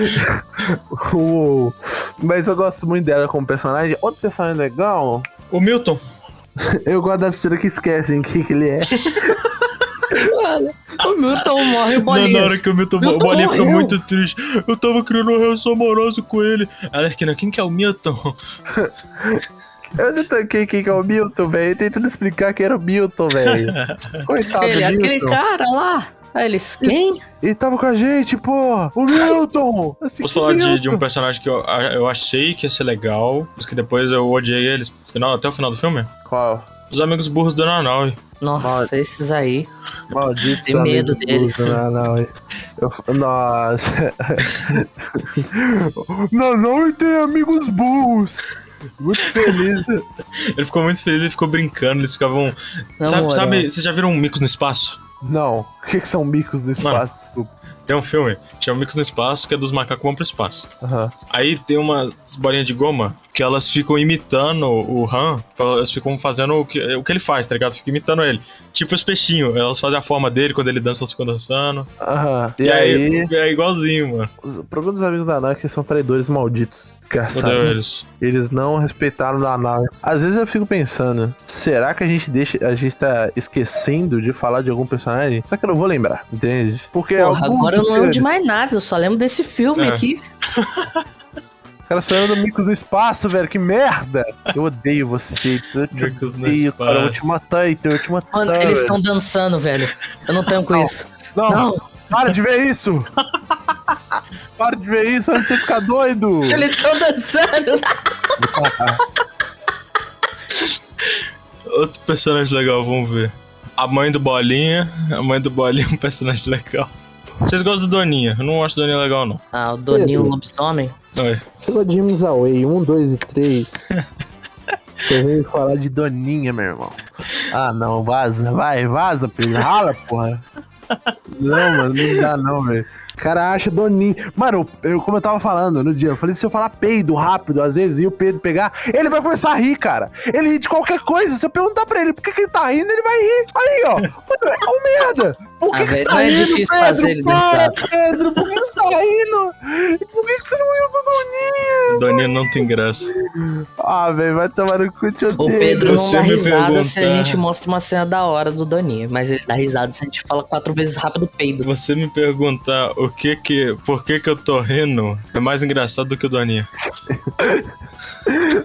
Uou. Mas eu gosto muito dela como personagem. Outro personagem legal.
O Milton.
Eu gosto da cena que esquecem quem que ele é.
Olha, o Milton morre
Na,
bolinhas.
na hora que o Milton,
Milton
o Bolinha fica muito triste. Eu tava criando uma relação amorosa com ele. Alerquina, quem que é o Milton?
Eu não tanquei quem que é o Milton, velho. Tentando explicar quem era o Milton, velho. Coitado
Ele, aquele
Milton.
cara lá. Aí eles, quem?
Ele tava com a gente, pô! O Milton! Assim,
Posso falar de,
Milton?
de um personagem que eu, eu achei que ia ser legal, mas que depois eu odiei eles final, até o final do filme?
Qual?
Os amigos burros do Nanaui.
Nossa, esses aí.
Maldito.
Tem medo deles.
Não, não. Eu, nossa. não, não tem amigos burros. Muito feliz.
Ele ficou muito feliz e ficou brincando, eles ficavam.
Na
sabe, sabe, vocês já viram Micos no Espaço?
Não. O que, que são micos do espaço? Desculpa.
Tem um filme, chama Micos no Espaço, que é dos macacos vão pro espaço.
Aham.
Aí tem umas bolinhas de goma que elas ficam imitando o Han, elas ficam fazendo o que, o que ele faz, tá ligado? Ficam imitando ele. Tipo os peixinhos, elas fazem a forma dele, quando ele dança, elas ficam dançando.
Aham.
E, aí, é igualzinho, mano.
O problema dos amigos da nave é que são traidores malditos. Desgraçado.
Odeio eles.
Eles não respeitaram da nave. Às vezes eu fico pensando, será que a gente deixa. A gente tá esquecendo de falar de algum personagem? Só que eu não vou lembrar, entende? Porque
Porra,
algum
agora eu não lembro de mais nada, eu só lembro desse filme
É.
aqui.
O cara saiu do mico do espaço, velho. Que merda! Eu odeio você. Eu te
Micos no
odeio, cara. Eu vou te matar, então. Eu te matar.
Mano, eles estão dançando, velho. Eu não tenho com
Não.
isso.
Não,
Não,
para de ver isso! Para de ver isso antes de você ficar doido!
eles estão dançando.
Outro personagem legal, vamos ver. A mãe do Bolinha. A mãe do Bolinha é um personagem legal. Vocês gostam do Doninha? Eu não acho Doninha legal, não.
Ah, o Doninho
Pedro.
Lobisomem.
Oi.
Você gosta de James Away, 1, 2 e 3. Você veio falar de Doninha, meu irmão. Ah, não, vaza. Vai, vaza, Pedro. Rala, porra. Não, mano, não dá não, velho. Cara acha Doninha. Mano, eu, como eu tava falando no dia, eu falei, se eu falar peido rápido, às vezes, e o Pedro pegar, ele vai começar a rir, cara. Ele ri de qualquer coisa. Se eu perguntar pra ele por que, que ele tá rindo, ele vai rir. Aí, ó. Mano, é um merda. Por que,
Ah,
que você tá
é difícil
Pedro?
fazer ele
Para. Pedro, por que você tá rindo? Por que, que você não riu com Doninha?
O Doninha não tem graça.
Ah, velho, vai tomar no cu, te
O. Pedro não dá risada se a gente mostra uma cena da hora do Doninho. Mas ele dá risada se a gente fala quatro vezes rápido peido.
Você me perguntar o que que. Por que que eu tô rindo é mais engraçado do que o Doninha.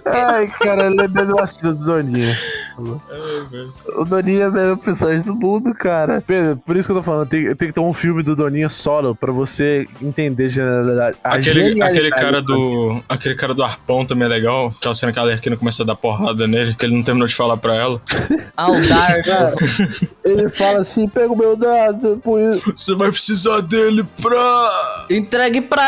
Ai, cara, ele é meio vacilo do Doninha. O Doninha é o melhor personagem do mundo, cara. Pedro, por isso que eu tô falando, tem, tem que ter um filme do Doninha solo pra você entender a genialidade. a
Aquele, aquele cara
do.
Aquele cara do arpão também é legal. Que é a cena que a Alerquina começa a dar porrada nele, que ele não terminou de falar pra ela.
Ah, o Dardo.
Ele fala assim: pega o meu dado, por isso.
Você vai precisar dele pra.
Entregue pra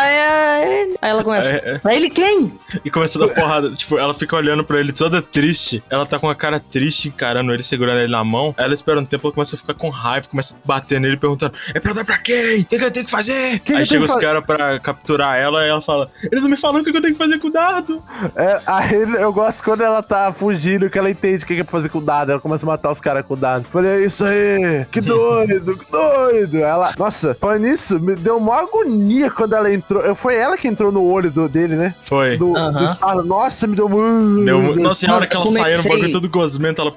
ele. Aí ela começa.
É, é.
Pra ele quem?
E começa a dar porrada. Tipo, ela fica olhando pra ele toda triste. Ela tá com a cara triste, encarando ele, segurando ele na mão. Ela espera um tempo, ela começa a ficar com raiva, começa a bater nele, perguntando: É pra dar pra quem? O que, que eu tenho que fazer?
que
Aí chega os caras pra capturar ela e ela fala: Ele não me falou o que que eu tenho que fazer com o dado.
É, aí eu gosto quando ela tá fugindo, que ela entende o que que é pra fazer com o dado. Ela começa a matar os caras com o dado. Falei, é isso aí, que doido, que doido. Ela, nossa, falando nisso, me deu uma agonia quando ela entrou. Foi ela que entrou no olho do- dele, né?
Foi.
Do,
Aham.
do Star- Nossa, me deu muito.
Deu, nossa, e na hora que ela saiu no bagulho todo gosmento, ela.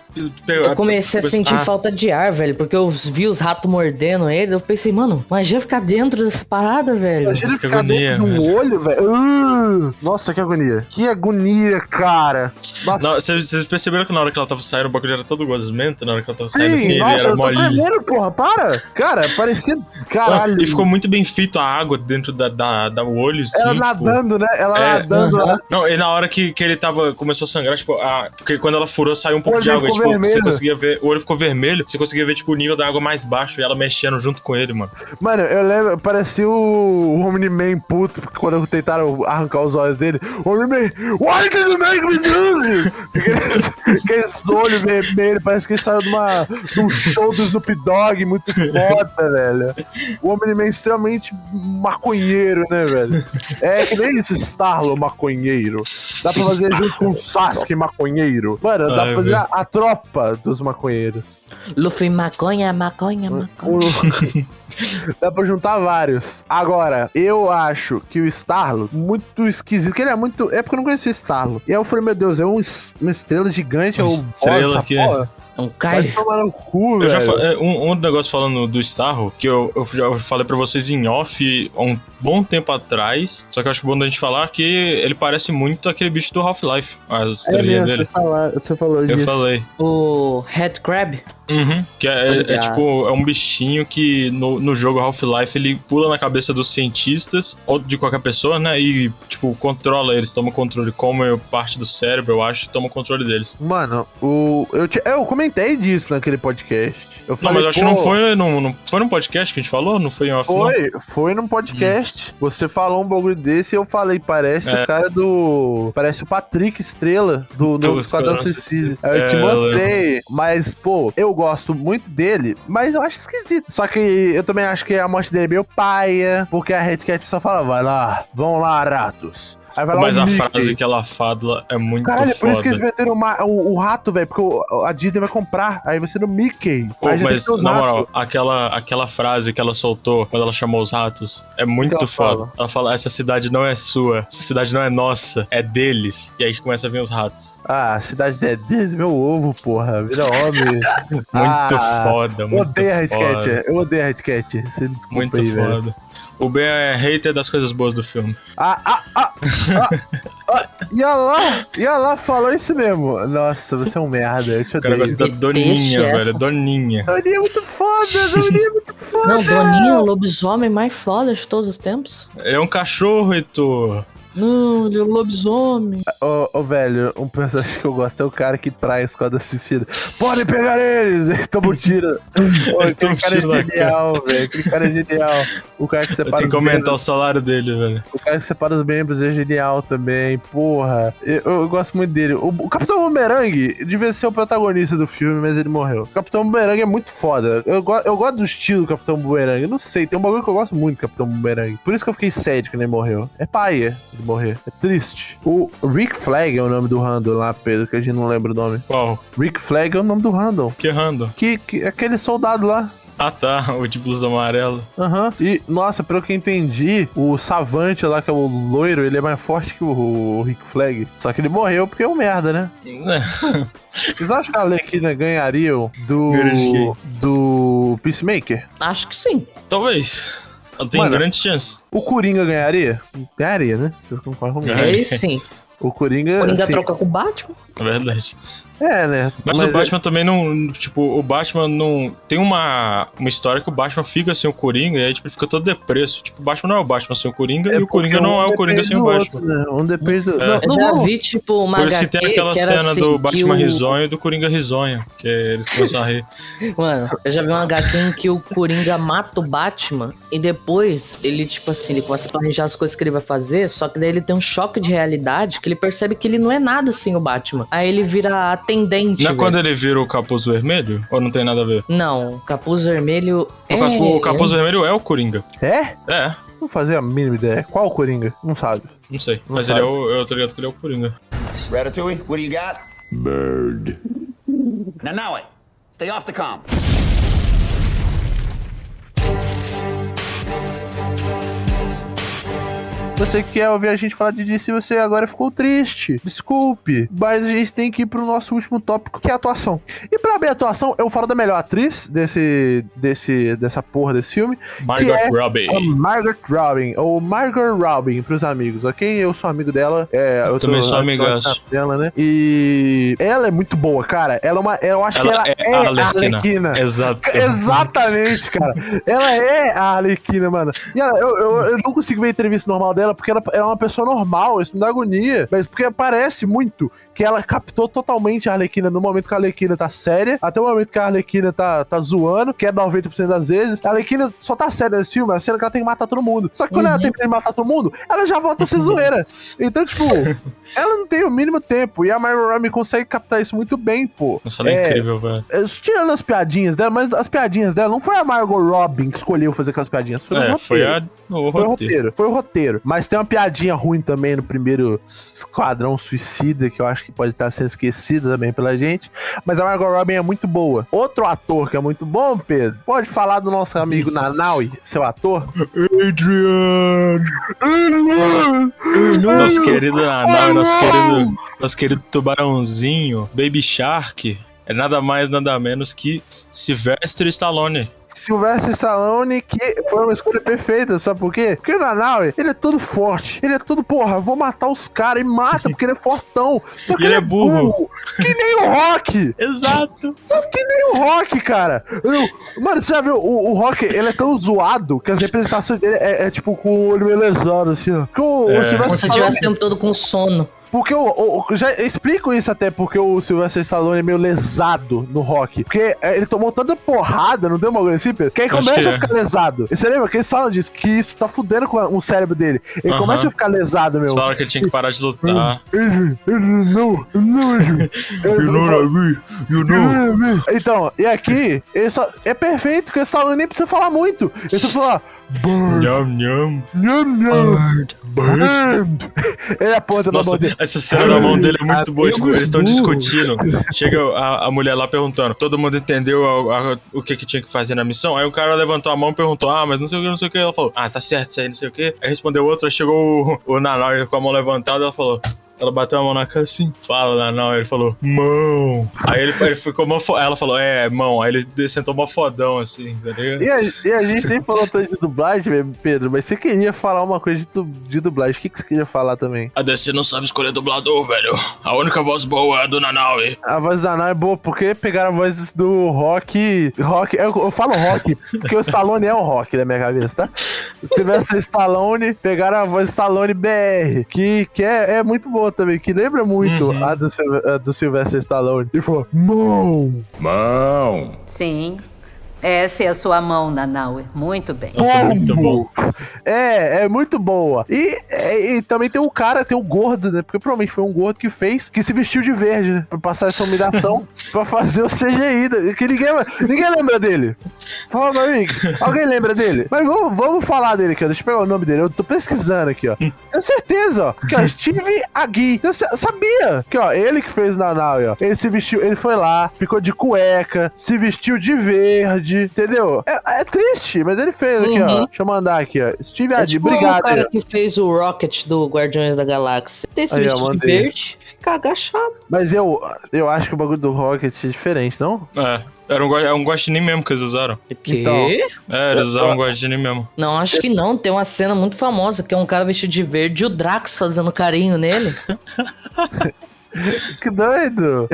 Eu comecei a sentir
Ah,
falta de ar, velho, porque eu vi os ratos mordendo ele. Eu pensei, mano, imagina ficar dentro dessa parada, velho.
Imagina
Nossa, que
ficar
agonia,
dentro de um olho, velho. Uh, nossa, que agonia. Que agonia, cara.
Vocês, perceberam que na hora que ela tava saindo, o bagulho era todo gosmento? Na hora que ela tava saindo
Sim,
assim, ele
nossa,
era
eu tô
molinho.
tremendo, porra, para. Cara, parecia... Caralho.
E ficou muito bem feito a água dentro da, da, da olho, assim.
Ela
tipo-
nadando, né? Ela
É.
nadando lá.
Não, e na hora que, que ele tava. Começou a sangrar, tipo, a, porque quando ela furou, saiu um pouco de água. e, Tipo, você
vermelho.
conseguia ver. O olho ficou vermelho, você conseguia ver, tipo, o nível da água mais baixo e ela mexendo junto com ele, mano.
Mano, eu lembro, parecia o Omni-Man puto, porque quando tentaram arrancar os olhos dele. Omni-Man, why did you make me do this? Aqueles olhos vermelhos, parece que ele saiu de, uma, de um show do Snoop Dogg muito foda, velho. O Omni-Man é extremamente maconheiro, né, velho? É que nem esse Starlo maconheiro. Dá pra fazer junto com o Sasuke maconheiro. Mano, dá
Ai,
pra fazer a, a tropa dos maconheiros.
Luffy maconha, maconha, maconha.
Dá pra juntar vários. Agora, eu acho que o Starlo, muito esquisito, que ele é muito. É porque eu não conhecia Starlo. E aí eu falei, meu Deus, é um uma estrela gigante, é
Uma
o
estrela
boss,
que-
porra.
Um
Vai
Kai.
tomar no cu,
Eu já
velho.
fa- é, um, um negócio falando do Starro, que eu, eu já falei pra vocês em off um bom tempo atrás, só que eu acho bom da gente falar que ele parece muito aquele bicho do Half-Life, as
É
estrelinhas dele.
você, fala- você falou
Eu
disso.
falei.
O Head Crab.
Uhum. Que é, é- é tipo, é um bichinho que no, no jogo Half-Life ele pula na cabeça dos cientistas ou de qualquer pessoa, né? E, tipo, controla eles, toma controle, come parte do cérebro, eu acho, toma o controle deles.
Mano, o, eu, te- eu comentei disso naquele podcast. Eu
Não,
falei,
mas eu acho que não foi, não, não foi num podcast que a gente falou? Não foi em off, não?
Foi, foi num podcast. Você falou um bagulho desse e eu falei, parece
É.
o cara do. Parece o Patrick Estrela do, Do Esquadrão Suicida. Eu te
É, eu
mostrei. Mas, pô, eu gosto muito dele, mas eu acho esquisito. Só que eu também acho que a morte dele é meio paia, porque a Red Cat só fala, vai lá, vão lá, ratos.
Mas a
Mickey.
frase que ela fala é muito
Caralho, é por isso que eles
foda.
meteram o, ma- o- o rato, velho, porque o- a Disney vai comprar. Aí vai ser no Mickey.
Pô, mas, na
ratos.
moral, aquela, aquela frase que ela soltou quando ela chamou os ratos é muito
ela
foda.
fala?
Ela fala: essa cidade não é sua, essa cidade não é nossa, é deles. E aí começa a vir os ratos.
Ah, a cidade é deles, meu ovo, porra. Vira homem.
Muito
Ah,
foda,
Eu
muito
odeio a Red
foda.
Cat. Eu odeio a Red Cat. Você me desculpa
Muito
aí,
foda. O Ben é hater das coisas boas do filme.
Ah, ah, ah, ah, ah. E ela lá, e ela lá falou isso mesmo. Nossa, você é um merda. Eu te
O cara
odeio.
gosta da Doninha,
essa.
velho. Doninha.
Doninha é muito foda, Doninha é muito foda.
Não, Doninho é o lobisomem mais foda de todos os tempos.
Ele é um cachorro, Heitor.
Não, ele é o lobisomem.
Ô, ô, velho, um personagem que eu gosto é o cara que trai a esquadra suicida. Podem pegar eles! Ele toma um tiro. Pô,
Ele
aquele
um
cara é genial, velho. Aquele cara é genial. O cara que separa os
que aumentar
membros,
o salário dele, velho.
o cara que separa os membros é genial também. Porra, eu, eu gosto muito dele. O, o Capitão Boomerang devia ser o protagonista do filme, mas ele morreu. O Capitão Boomerang é muito foda. Eu, go- eu gosto do estilo do Capitão Boomerang. Eu não sei, tem um bagulho que eu gosto muito do Capitão Boomerang. Por isso que eu fiquei sério quando ele morreu. É paia ele morrer. É triste. O Rick Flag é o nome do Randall lá, Pedro, que a gente não lembra o nome.
Qual?
Rick Flag é o nome do Randall.
Que random.
Que, que aquele soldado lá.
Ah, tá. O de blusa amarelo.
Aham. E, nossa, pelo que eu entendi, o Savante lá, que é o loiro, ele é mais forte que o, Rick Flag. Só que ele morreu porque é um merda, né?
É.
Vocês acham que a Arlequina ganhariam do. Do Peacemaker?
Acho que sim.
Talvez. Ela tem
Mano.
grande chance.
O Coringa ganharia? Ganharia, né? Vocês concordam comigo?
É.
Aí sim.
O Coringa.
O Coringa
assim,
troca com o Batman.
É verdade.
É, né?
Mas, o Batman também não. Tipo, o Batman não. Tem uma, uma história que o Batman fica sem o Coringa e aí tipo, ele fica todo depresso. Tipo, o Batman não é o Batman sem o Coringa e o Coringa não é o Coringa sem o Batman.
Né? Um depende do.
É.
Não,
Eu
não,
já vi, tipo, uma
Por isso que tem aquela
que
cena
assim,
do Batman
o-
risonho e do Coringa risonho. Que eles começam a rir.
Mano, eu já vi uma HQ em que o Coringa mata o Batman e depois ele, tipo assim, ele começa a planejar as coisas que ele vai fazer, só que daí ele tem um choque de realidade que ele percebe que ele não é nada sem o Batman. Aí ele vira atendente.
Não é
velho.
quando ele vira o capuz vermelho? Ou não tem nada a ver?
Não, o capuz vermelho.
O,
é...
capuz, o capuz vermelho é o Coringa.
É?
É,
Não fazia a mínima ideia. Qual o Coringa? Não sabe.
não sei.
Não
Mas
sabe.
ele é o. Eu tô ligado que ele é o Coringa.
Ratatouille, what do you got? Bird. Now, it. Stay off the comp.
Você que quer ouvir a gente falar de DC, você agora ficou triste. Desculpe. Mas a gente tem que ir pro nosso último tópico, que é a atuação. E pra abrir a atuação, eu falo da melhor atriz desse, desse, dessa porra desse filme. Que é
Robbie.
Margaret Robin, ou Margot Robin pros amigos, ok? Eu sou amigo dela. É, eu,
também sou
eu
amigaço.
dela, né? E ela é muito boa, cara. Ela é uma. Eu acho
Ela
que
é
ela é,
a
a
Arlequina.
Arlequina.
Exato.
Exatamente, cara. Ela é a Arlequina, mano. E ela- eu, eu, eu não consigo ver a entrevista normal dela porque ela, ela é uma pessoa normal, isso me dá agonia. Mas porque parece muito que ela captou totalmente a Arlequina no momento que a Arlequina tá séria, até o momento que a Arlequina tá, tá zoando, que é 90% das vezes. A Arlequina só tá séria nesse filme, a cena que ela tem que matar todo mundo. Só que quando ela termina de matar todo mundo, ela já volta a ser zoeira. Então, tipo, ela não tem o mínimo tempo. E a Margot Robbie consegue captar isso muito bem, pô.
Nossa, ela é incrível, velho.
É, Tirando as piadinhas dela, mas as piadinhas dela não foi a Margot Robin que escolheu fazer aquelas piadinhas. Foi,
É,
o
foi a, o
Foi o
roteiro.
roteiro, foi o roteiro. Mas tem uma piadinha ruim também no primeiro Esquadrão Suicida, que eu acho que pode estar sendo esquecida também pela gente. Mas a Margot Robin é muito boa. Outro ator que é muito bom, Pedro, pode falar do nosso amigo Nanaui, seu ator?
Adrian! Nosso querido Nanau, nosso querido, nosso querido tubarãozinho, Baby Shark, é nada mais, nada menos que Sylvester Stallone.
Sylvester Stallone, que foi uma escolha perfeita, sabe por quê? Porque o Nanaui, ele é todo forte, ele é todo, porra, vou matar os caras, e mata, porque ele é fortão. Só que
E ele é burro.
Que nem o Rock!
Exato!
Que nem o Rock, cara. Eu- mano, você já viu? O, o Rock, ele é tão zoado que as representações dele é, é tipo com o olho meio lesado, assim, ó. Que o, o
É.
Sylvester
Como se eu tivesse o tempo todo com sono.
Porque o- o- já explico isso até porque o Sylvester Stallone é meio lesado no rock. Porque é, ele tomou tanta porrada, não deu uma coisa assim, Pedro? Que aí começa
que
a
é.
ficar lesado. E você lembra que eles falam disso? Que isso tá fudendo com o cérebro dele. Ele
Aham.
começa a ficar lesado, meu.
Falaram que ele tinha que parar de lutar.
Ele- ele não, não, ele-
You know me, you know.
Então, e aqui, ele só, é perfeito, porque o Stallone nem precisa falar muito. Ele só fala. Bird,
Nham, nham.
nham, nham, bird. Ele aponta na
Nossa,
mão dele.
essa cena da mão dele é muito boa. Tipo, eles estão discutindo. Chega a, a mulher lá perguntando. Todo mundo entendeu a- a- o que, que tinha que fazer na missão? Aí o cara levantou a mão e perguntou: Ah, mas não sei o que, não sei o que. Ela falou: Ah, tá certo isso aí, não sei o que. Aí respondeu outro. Aí chegou o, o Nanau com a mão levantada. Ela falou. Ela bateu a mão na cara assim. Fala, Nanau. Ele falou: Mão. Aí ele, ele ficou uma fo- Ela falou: É, mão. Aí ele sentou uma fodão assim, tá ligado?
E a, e a gente nem falou tanto de dublagem, mesmo, Pedro, mas você queria falar uma coisa de, de dublagem. O que, que você queria falar também?
A DC não sabe escolher dublador, velho. A única voz boa é a do Nanaui.
A voz da Ana é boa porque pegaram a voz do rock. Rock. Eu, eu falo rock, porque o Stallone é o rock na minha cabeça, tá? Se tivesse o Stallone, pegaram a voz Stallone BR, que, que é, é muito boa também, que lembra muito
Uhum.
a, do, a do Sylvester Stallone. E falou, mão!
Sim. Essa é a sua mão, Nanauer. Muito bem.
Nossa, é muito bom.
É, é muito boa. E, é, e também tem o cara, tem o gordo, né? Porque provavelmente foi um gordo que fez, que se vestiu de verde, né? Pra passar essa humilhação, pra fazer o CGI. Que ninguém, ninguém lembra dele. Fala pra mim, alguém lembra dele? Mas vamos, vamos falar dele aqui, ó. Deixa eu pegar o nome dele. Eu tô pesquisando aqui, ó. Tenho certeza, ó. Que, ó Steve Agui. Eu sa- sabia que, ó, ele que fez o Nanaui, ó. Ele se vestiu, ele foi lá, ficou de cueca, se vestiu de verde, entendeu? É, é triste, mas ele fez aqui, ó.
Uhum.
Deixa eu mandar aqui, ó. Steve
É
Agui,
tipo
obrigado.
o cara que fez o Rocket do Guardiões da Galáxia. Tem esse
Aí,
vestido de
mandei.
verde, fica agachado.
Mas eu, eu acho que o bagulho do Rocket é diferente, não?
É. Era um, é um guaxinim mesmo que eles usaram.
O quê?
Então.
É, eles usaram um guaxinim mesmo.
Não, acho que não. Tem uma cena muito famosa que é um cara vestido de verde e o Drax fazendo carinho nele.
Que doido!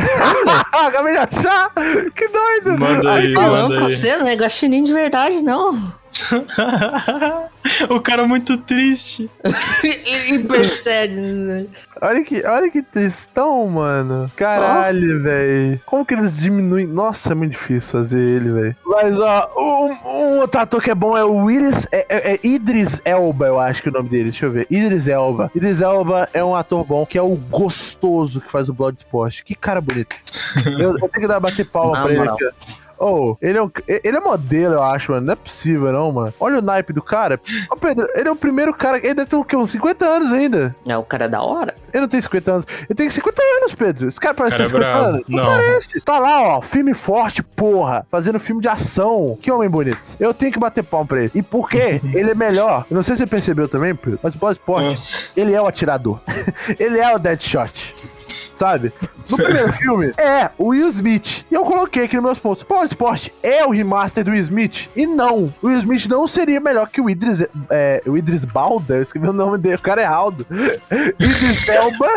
Acabei de achar! Que doido!
Manda aí,
Falando
manda
com
aí.
você, não é guaxinim de verdade, não.
o cara é muito triste.
e, e percebe.
Olha que, olha que tristão, mano. Caralho, velho. Como que eles diminuem? Nossa, é muito difícil fazer ele, velho. Mas, ó, um, um outro ator que é bom é o Willis. É, é- é Idris Elba, eu acho que é o nome dele. Deixa eu ver. Idris Elba. Idris Elba é um ator bom, que é o gostoso que faz o Bloodsport. Que cara bonito. eu, eu tenho que dar bater palma
Na
pra ele aqui. Oh, ele é, um, ele é modelo, eu acho, mano. Não é possível, não, mano. Olha o naipe do cara. Ô, Pedro, ele é o primeiro cara. Ele deve ter o quê? Uns 50 anos ainda.
É, o cara é da hora.
Eu não tenho 50 anos. Eu tenho 50 anos, Pedro. Esse cara parece
Cara
ter
é
50
bravo.
anos. Não,
Não.
parece. Tá lá, ó. Filme forte, porra. Fazendo filme de ação. Que homem bonito. Eu tenho que bater palma pra ele. E por quê? ele é melhor. Eu não sei se você percebeu também, Pedro. Mas o Bloodsport, ele é o atirador. ele é o Deadshot. Sabe? No primeiro filme é o Will Smith. E eu coloquei aqui nos meus pontos. Bloodsport é o remaster do Will Smith? E não. O Will Smith não seria melhor que o Idris. É, o Idris Balda? Eu escrevi o nome dele. O cara é Aldo. Idris Elba.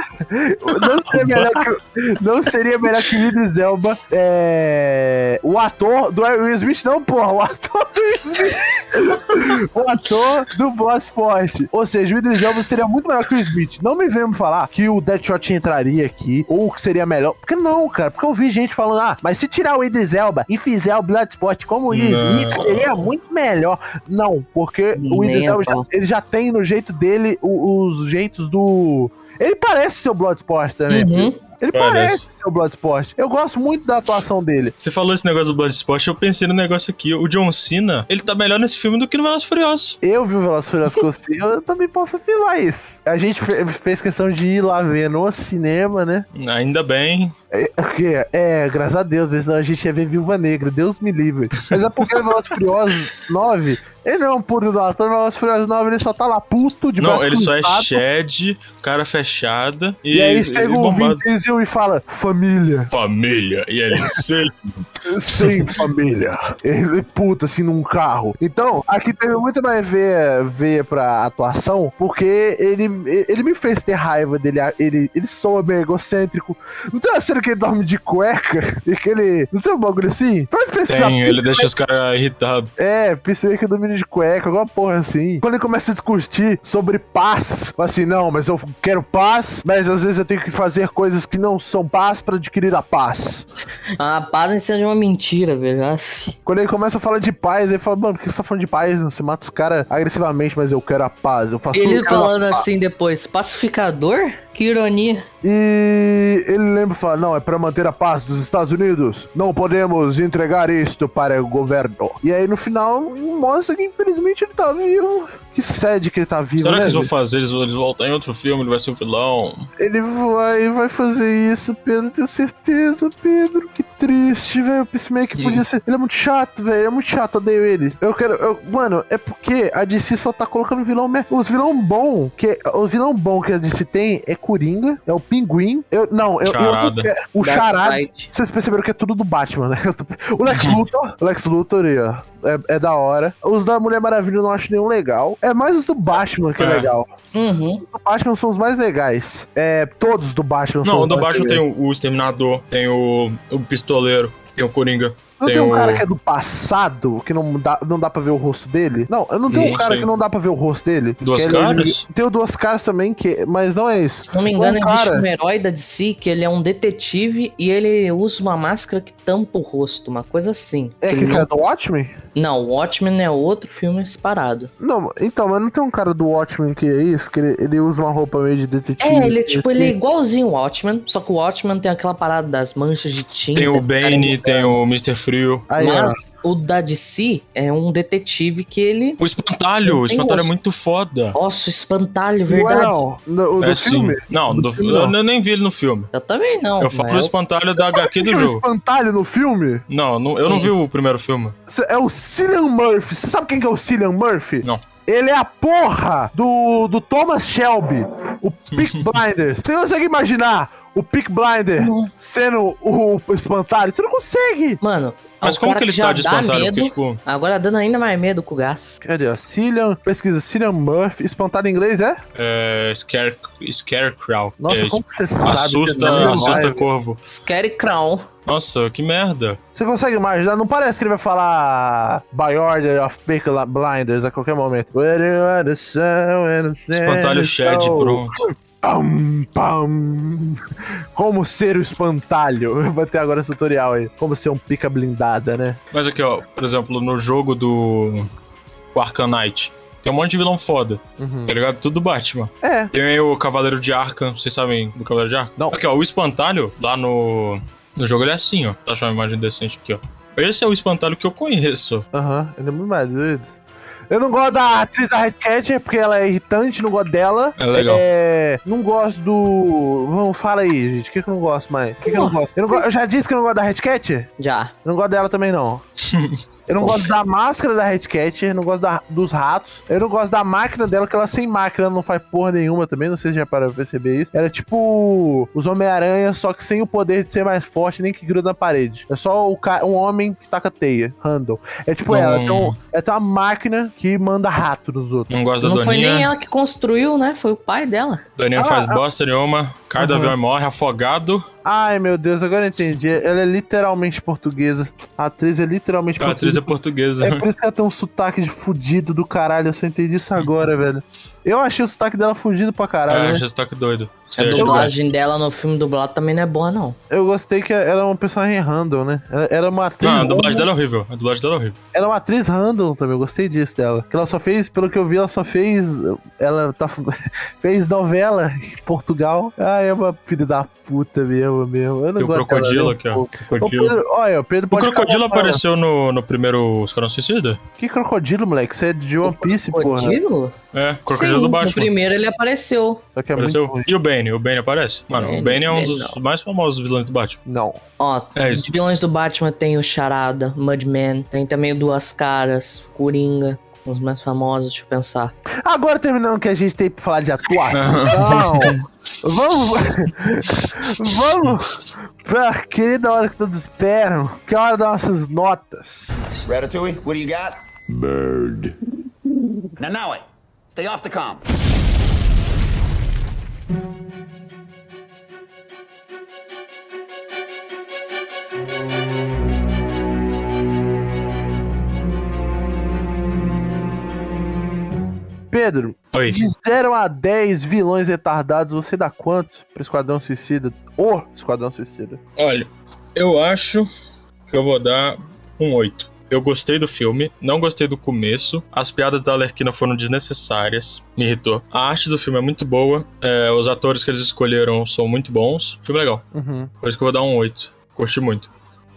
Não seria melhor que, o- não seria melhor que o Idris Elba. É, o ator do Will Smith, não, porra. O ator do Will Smith. o ator do Bloodsport. Ou seja, o Idris Elba seria muito melhor que o Smith. Não me venham falar que o Deadshot entraria aqui, ou que seria melhor. Porque não, cara. Porque eu vi gente falando, ah, mas se tirar o Idris Elba e fizer o Bloodsport como o Will. Smith, seria muito melhor. Não, porque o
Nem
Idris
a
Elba já, ele já tem no jeito dele o- os jeitos do... Ele parece ser o Bloodsport também.
Uhum.
Ele
Parece.
parece ser o Bloodsport. Eu gosto muito da atuação dele.
Você falou esse negócio do Bloodsport, eu pensei no negócio aqui. O John Cena, ele tá melhor nesse filme do que no Velozes Furiosos.
Eu vi o Velozes e Furiosos com você, eu também posso afirmar isso. A gente fe- fez questão de ir lá ver no cinema, né?
Ainda bem.
É, porque, é, graças a Deus, senão a gente ia ver Viúva Negra, Deus me livre. Mas é porque o Velozes e Furiosos 9, ele não é um puro idolatão, o Velozes e Furiosos 9, ele só tá lá puto, de
não, ele só é
cruzado,
shed, cara fechada e,
E aí chega o Vin Diesel e fala, família,
Família. E ele, sei.
sem família. Ele puto assim num carro. Então, aqui teve muito mais veia, veia pra atuação, porque ele, ele me fez ter raiva dele. Ele, ele soa meio egocêntrico. Não tem uma cena que ele dorme de cueca? E que ele. Não tem um bagulho assim? Pode pensar.
Tem, ele deixa os caras irritados.
É, pensei que eu dormi de cueca, alguma porra assim. Quando ele começa a discutir sobre paz, assim, não, mas eu quero paz, mas às vezes eu tenho que fazer coisas que não são paz pra adquirir a paz.
A paz em seja uma mentira, velho. Aff.
Quando ele começa a falar de paz, ele fala, mano, por que você tá falando de paz? Você mata os caras agressivamente, mas eu quero a paz. Eu faço
Ele
que
falando
quero a paz."
assim depois, pacificador? Que ironia.
E ele lembra e fala, não, é pra manter a paz dos Estados Unidos. Não podemos entregar isto para o governo. E aí no final mostra que infelizmente ele tá vivo. Que sede que ele tá vivo,
Será
né?
que eles vão fazer? Eles, eles voltam em outro filme, ele vai ser o vilão.
Ele vai, vai fazer isso, Pedro, tenho certeza, Pedro. Que triste, velho. O Peacemaker podia ser. Ele é muito chato, velho. É muito chato, odeio ele. Eu quero. eu- mano, é porque a DC só tá colocando vilão merda. Os vilão bom, que o vilão bom que a DC tem é Coringa, é o Pinguim. Eu, não, eu, eu
Charada.
quero- O Charada. Vocês perceberam que é tudo do Batman, né? Eu tô- O Lex Luthor, o Lex Luthor aí, ó. É, é da hora. Os da Mulher Maravilha eu não acho nenhum legal. É mais os do Batman que é,
É.
legal.
Uhum.
Os do Batman são os mais legais. É, todos do Batman são
Não, o
os
do
mais
baixo tem o, o Exterminador, tem o, o Pistoleiro, tem o Coringa,
Não
tem,
tem um
o...
cara que é do passado, que não dá, não dá pra ver o rosto dele? Não, eu não tenho um cara
sei.
que não dá pra ver o rosto dele.
Duas
Que ele-
caras?
Tem o duas caras também, que, mas não é isso.
Se não me engano,
Um
existe
cara-
um herói da DC que ele é um detetive e ele usa uma máscara que tampa o rosto, uma coisa assim.
É
não...
cara do Watchmen?
não, o Watchmen é outro filme separado.
Não, então, mas não tem um cara do Watchmen que é isso? Que ele, ele usa uma roupa meio de detetive.
É, ele é tipo, ele é
assim?
igualzinho o Watchmen, só que o Watchmen tem aquela parada das manchas de tinta.
Tem o
que
Bane, tem o Mr. Frio.
Aí, ó.
Mas o da DC é um detetive que ele.
O Espantalho, o
Não
Espantalho é
gosto.
muito foda.
Nossa, espantalho,
Não é
verdade.
não. No- o
é
do
sim.
filme?
Não,
Do
do-
filme,
eu,
não.
eu nem vi ele no filme.
Eu também não.
Eu falo o Espantalho da HQ do jogo.
espantalho no filme?
Não, não- eu não vi o primeiro filme.
É o Cillian Murphy. Você sabe quem que é o Cillian Murphy?
Não.
Ele é a porra do, do Thomas Shelby, o Peak Blinders. Você consegue imaginar o Peak Blinder
Não.
sendo o, o espantalho? Você não consegue!
Mano,
Mas
o
como que ele tá de espantalho?
Medo,
Porque, tipo,
Agora dando ainda mais medo com o gás.
Cadê? Cillian, pesquisa, Cillian Murphy, espantalho em inglês é?
é, Scare, Scarecrow.
Nossa,
é,
como que você sabe?
assusta,
não
assusta corvo.
Scary Crown.
Nossa, que merda.
Você consegue imaginar? Não parece que ele vai falar By Order of Peak Blinders a qualquer momento.
Espantalho Shed, pronto.
Pam, pam. Como ser o espantalho. Eu vou ter agora esse tutorial aí. Como ser um pica blindada, né?
Mas aqui, ó, por exemplo, no jogo do Knight, tem um monte de vilão foda,
Uhum.
tá ligado? Tudo do Batman.
É.
Tem aí o Cavaleiro de Arkham, vocês sabem do Cavaleiro de Arkham?
Não.
Aqui, ó, o espantalho lá no, no jogo ele é assim, ó. Tá achando uma imagem decente aqui, ó. Esse é o espantalho que eu conheço.
Aham, ele é muito mais doido. Eu não gosto da atriz da Redcatcher, porque ela é irritante, não gosto dela.
É legal.
É, não gosto do. Vamos, fala aí, gente. O que, que eu não gosto mais? O que, que eu não gosto? Eu, não go- eu já disse que eu não gosto da Redcatcher?
Já.
Eu não gosto dela também, não. Eu não gosto da máscara da Redcatcher, não gosto da- dos ratos. Eu não gosto da máquina dela, que ela sem máquina ela não faz porra nenhuma também. Não sei se já para perceber isso. Ela é tipo os Homem-Aranha, só que sem o poder de ser mais forte, nem que gruda na parede. É só o ca- um homem que taca teia, handle. É tipo
Não.
ela, então, tem uma máquina que manda rato nos outros.
Não gosto da
Não foi
Doninha.
nem ela que construiu, né? Foi o pai dela.
Doninha
Ah,
faz
ah.
bosta nenhuma, cai do
Uhum.
avião e morre afogado.
Ai, meu Deus, agora eu entendi. Ela é literalmente portuguesa. A atriz é literalmente
A atriz
portuguesa.
é portuguesa.
É por isso que ela tem um sotaque de fudido do caralho. Eu só entendi isso agora, velho. Eu achei o sotaque dela fudido pra caralho.
É,
né?
já toque doido. Você
A dublagem dela no filme dublado também não é boa, não.
Eu gostei que ela é uma personagem random, né? Ela era uma
que-
atriz.
Não, a dublagem
random.
dela é horrível. A dublagem dela é horrível.
Ela é uma atriz random também, eu gostei disso dela. Que ela só fez, pelo que eu vi, ela só fez. Ela tá, fez novela em Portugal. Ah, é uma filha da puta mesmo, mesmo. Eu não
Tem o crocodilo
um
aqui, ó. Crocodilo.
Pedro, olha, o Pedro
O crocodilo apareceu no, no primeiro Esquadrão Suicida?
Que crocodilo, moleque? Você é de One Piece, porra.
Crocodilo?
É, crocodilo
Sim,
do
no
Batman.
primeiro ele apareceu.
Só que é
Apareceu. E o Bane? O Bane aparece? Mano,
Bane,
o Bane é um
Bane
dos
não.
mais famosos vilões do Batman.
Não.
Ó,
É
os vilões do Batman tem o Charada, Mudman, tem também o Duas Caras, Coringa, os mais famosos, deixa eu pensar.
Agora terminando que a gente tem pra falar de atuação. vamos. vamos pra querida hora que todos esperam. Que é a hora das nossas notas.
Ratatouille, what do you got? Bird. Now, now it. Stay off the comp.
Pedro,
Oi.
de 0 a 10 vilões retardados, você dá quanto pro Esquadrão Suicida? O Esquadrão Suicida.
Olha, eu acho que eu vou dar um 8. Eu gostei do filme, não gostei do começo. As piadas da Alerquina foram desnecessárias, me irritou. A arte do filme é muito boa, é, os atores que eles escolheram são muito bons. Filme legal,
Uhum,
por isso que eu vou dar um 8. Curti muito.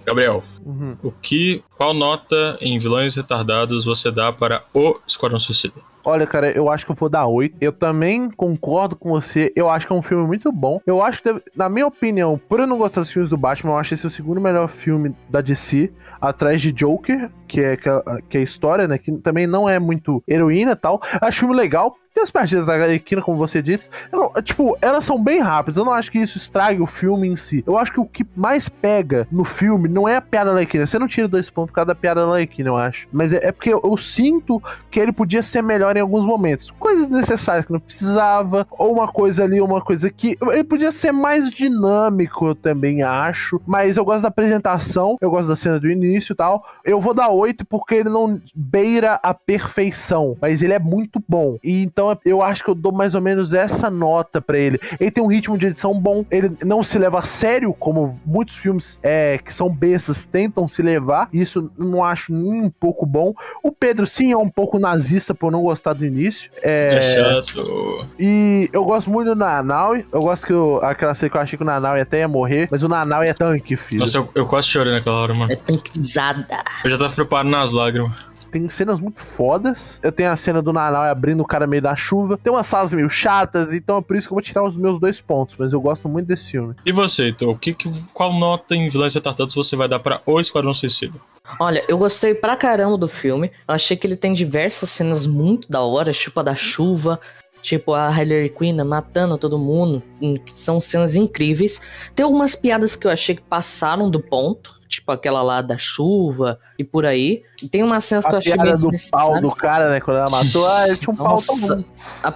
Gabriel,
uhum.
o que, qual nota em vilões retardados você dá para o Esquadrão Suicida?
Olha, cara, eu acho que eu vou dar 8. Eu também concordo com você. Eu acho que é um filme muito bom. Eu acho que, na minha opinião, por eu não gostar dos filmes do Batman, eu acho esse o segundo melhor filme da DC, atrás de Joker, que é, que é, que é a história, né? Que também não é muito heroína e tal. Acho filme legal. As partidas da Arlequina, como você disse. Não- tipo, elas são bem rápidas. Eu não acho que isso estrague o filme em si. Eu acho que o que mais pega no filme não é a piada da Arlequina. Você não tira dois pontos por causa da piada da Arlequina, eu acho. Mas é, é porque eu, eu sinto que ele podia ser melhor em alguns momentos. Coisas necessárias que não precisava, ou uma coisa ali, uma coisa aqui. Ele podia ser mais dinâmico, eu também acho. Mas eu gosto da apresentação, eu gosto da cena do início e tal. Eu vou dar 8 porque ele não beira a perfeição, mas ele é muito bom. E então eu acho que eu dou mais ou menos essa nota pra ele. Ele tem um ritmo de edição bom, ele não se leva a sério, como muitos filmes é, que são bestas tentam se levar. Isso eu não acho nem um pouco bom. O Pedro, sim, é um pouco nazista por não gostar do início.
É,
É,
chato.
e eu gosto muito do Nanaui. Eu gosto que eu, aquela cena que eu achei que o Nanaui até ia morrer, mas o Nanaui é tanque, filho.
Nossa, eu, eu quase chorei naquela hora, mano.
É tanquizada.
Eu já tava preparado nas lágrimas.
Tem cenas muito fodas. Eu tenho a cena do Nanau abrindo o cara meio da chuva. Tem umas salas meio chatas, então é por isso que eu vou tirar os meus dois pontos. Mas eu gosto muito desse filme.
E você, Heitor? O que, que, qual nota em Vilões Retardados você vai dar para O Esquadrão Suicida?
Olha, eu gostei pra caramba do filme. Eu achei que ele tem diversas cenas muito da hora, tipo a da chuva, tipo a Harley Quinn matando todo mundo, hum, são cenas incríveis. Tem algumas piadas que eu achei que passaram do ponto, tipo aquela lá da chuva e por aí. E tem umas cenas que eu
A
achei
piada do pau do cara, né? Quando ela matou, ah, ele tinha um pau tão
Nossa,
bom.
a, a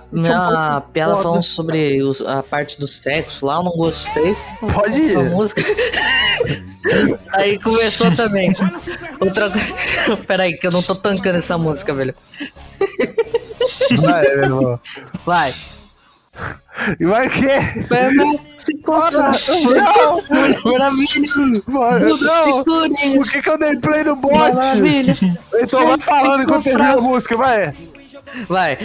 pouco
piada falando sobre os- a parte do sexo lá, eu não gostei.
Pode ir.
A música. Aí começou também. Outra. Peraí, que eu não tô tancando essa música, velho.
Vai, meu irmão.
Vai.
E vai o quê?
Contra
Não,
Maravilha.
mano, não. Por que, que eu dei play no bot?
Maravilha.
Então vai falando enquanto termina a música, vai.
Vai,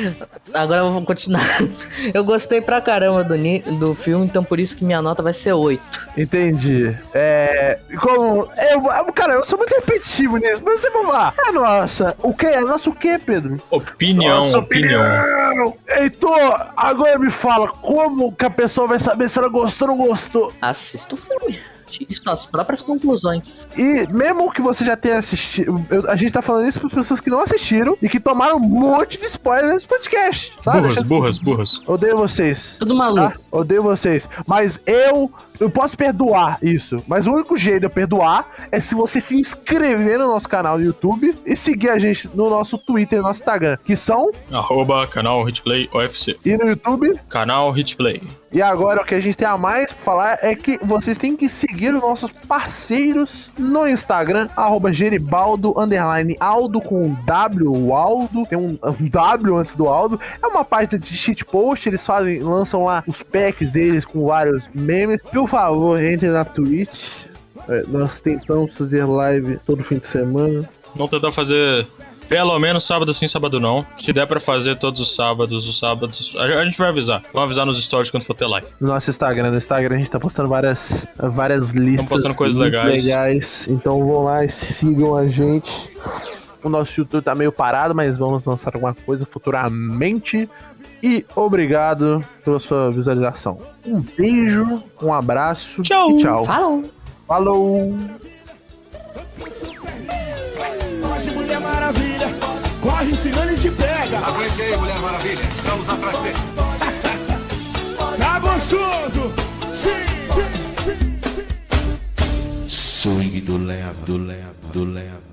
agora eu vou continuar. Eu gostei pra caramba do, do filme, então por isso que minha nota vai ser 8.
Entendi. É. Como. Eu, cara, eu sou muito repetitivo nisso, mas você vai lá. É nossa. O que? É nosso o que, Pedro?
Opinião,
Nossa
opinião.
opinião. Heitor, agora me fala como que a pessoa vai saber se ela gostou ou não gostou.
Assista o filme. Tire suas próprias conclusões.
E mesmo que você já tenha assistido, eu- a gente tá falando isso para pessoas que não assistiram e que tomaram um monte de spoiler nesse podcast. Tá?
Burras, burras, burras.
Odeio vocês.
Tudo
Tá?
maluco.
Odeio vocês. Mas eu. Eu posso perdoar isso. Mas o único jeito de eu perdoar é se você se inscrever no nosso canal no YouTube e seguir a gente no nosso Twitter e no nosso Instagram. Que são.
Arroba canal Hitplay OFC.
E no YouTube.
Canal Hitplay.
E agora o que a gente tem a mais pra falar é que vocês têm que seguir os nossos parceiros no Instagram, arroba Geribaldo, Aldo com W, o Aldo, tem um, um W antes do Aldo. É uma página de shitpost, eles fazem, lançam lá os packs deles com vários memes. Favor, entre na Twitch. É, nós tentamos fazer live todo fim de semana.
Vamos tentar fazer pelo menos sábado sim, sábado não. Se der pra fazer todos os sábados, os sábados, a gente vai avisar. Vamos avisar nos stories quando for ter live.
no nosso Instagram. No Instagram a gente tá postando várias, várias listas.
postando coisas legais.
legais. Então vão lá e sigam a gente. O nosso YouTube tá meio parado, mas vamos lançar alguma coisa futuramente. E obrigado pela sua visualização. Um beijo, um abraço
Tchau.
e tchau.
Falou!
Falou!
Hoje, Mulher Maravilha, corre ensinando e te pega.
Aguente aí, Mulher Maravilha. Estamos atrás dele.
Tá gostoso? Sim, sim, sim, sim.
Swing do leva, do leva, do leva.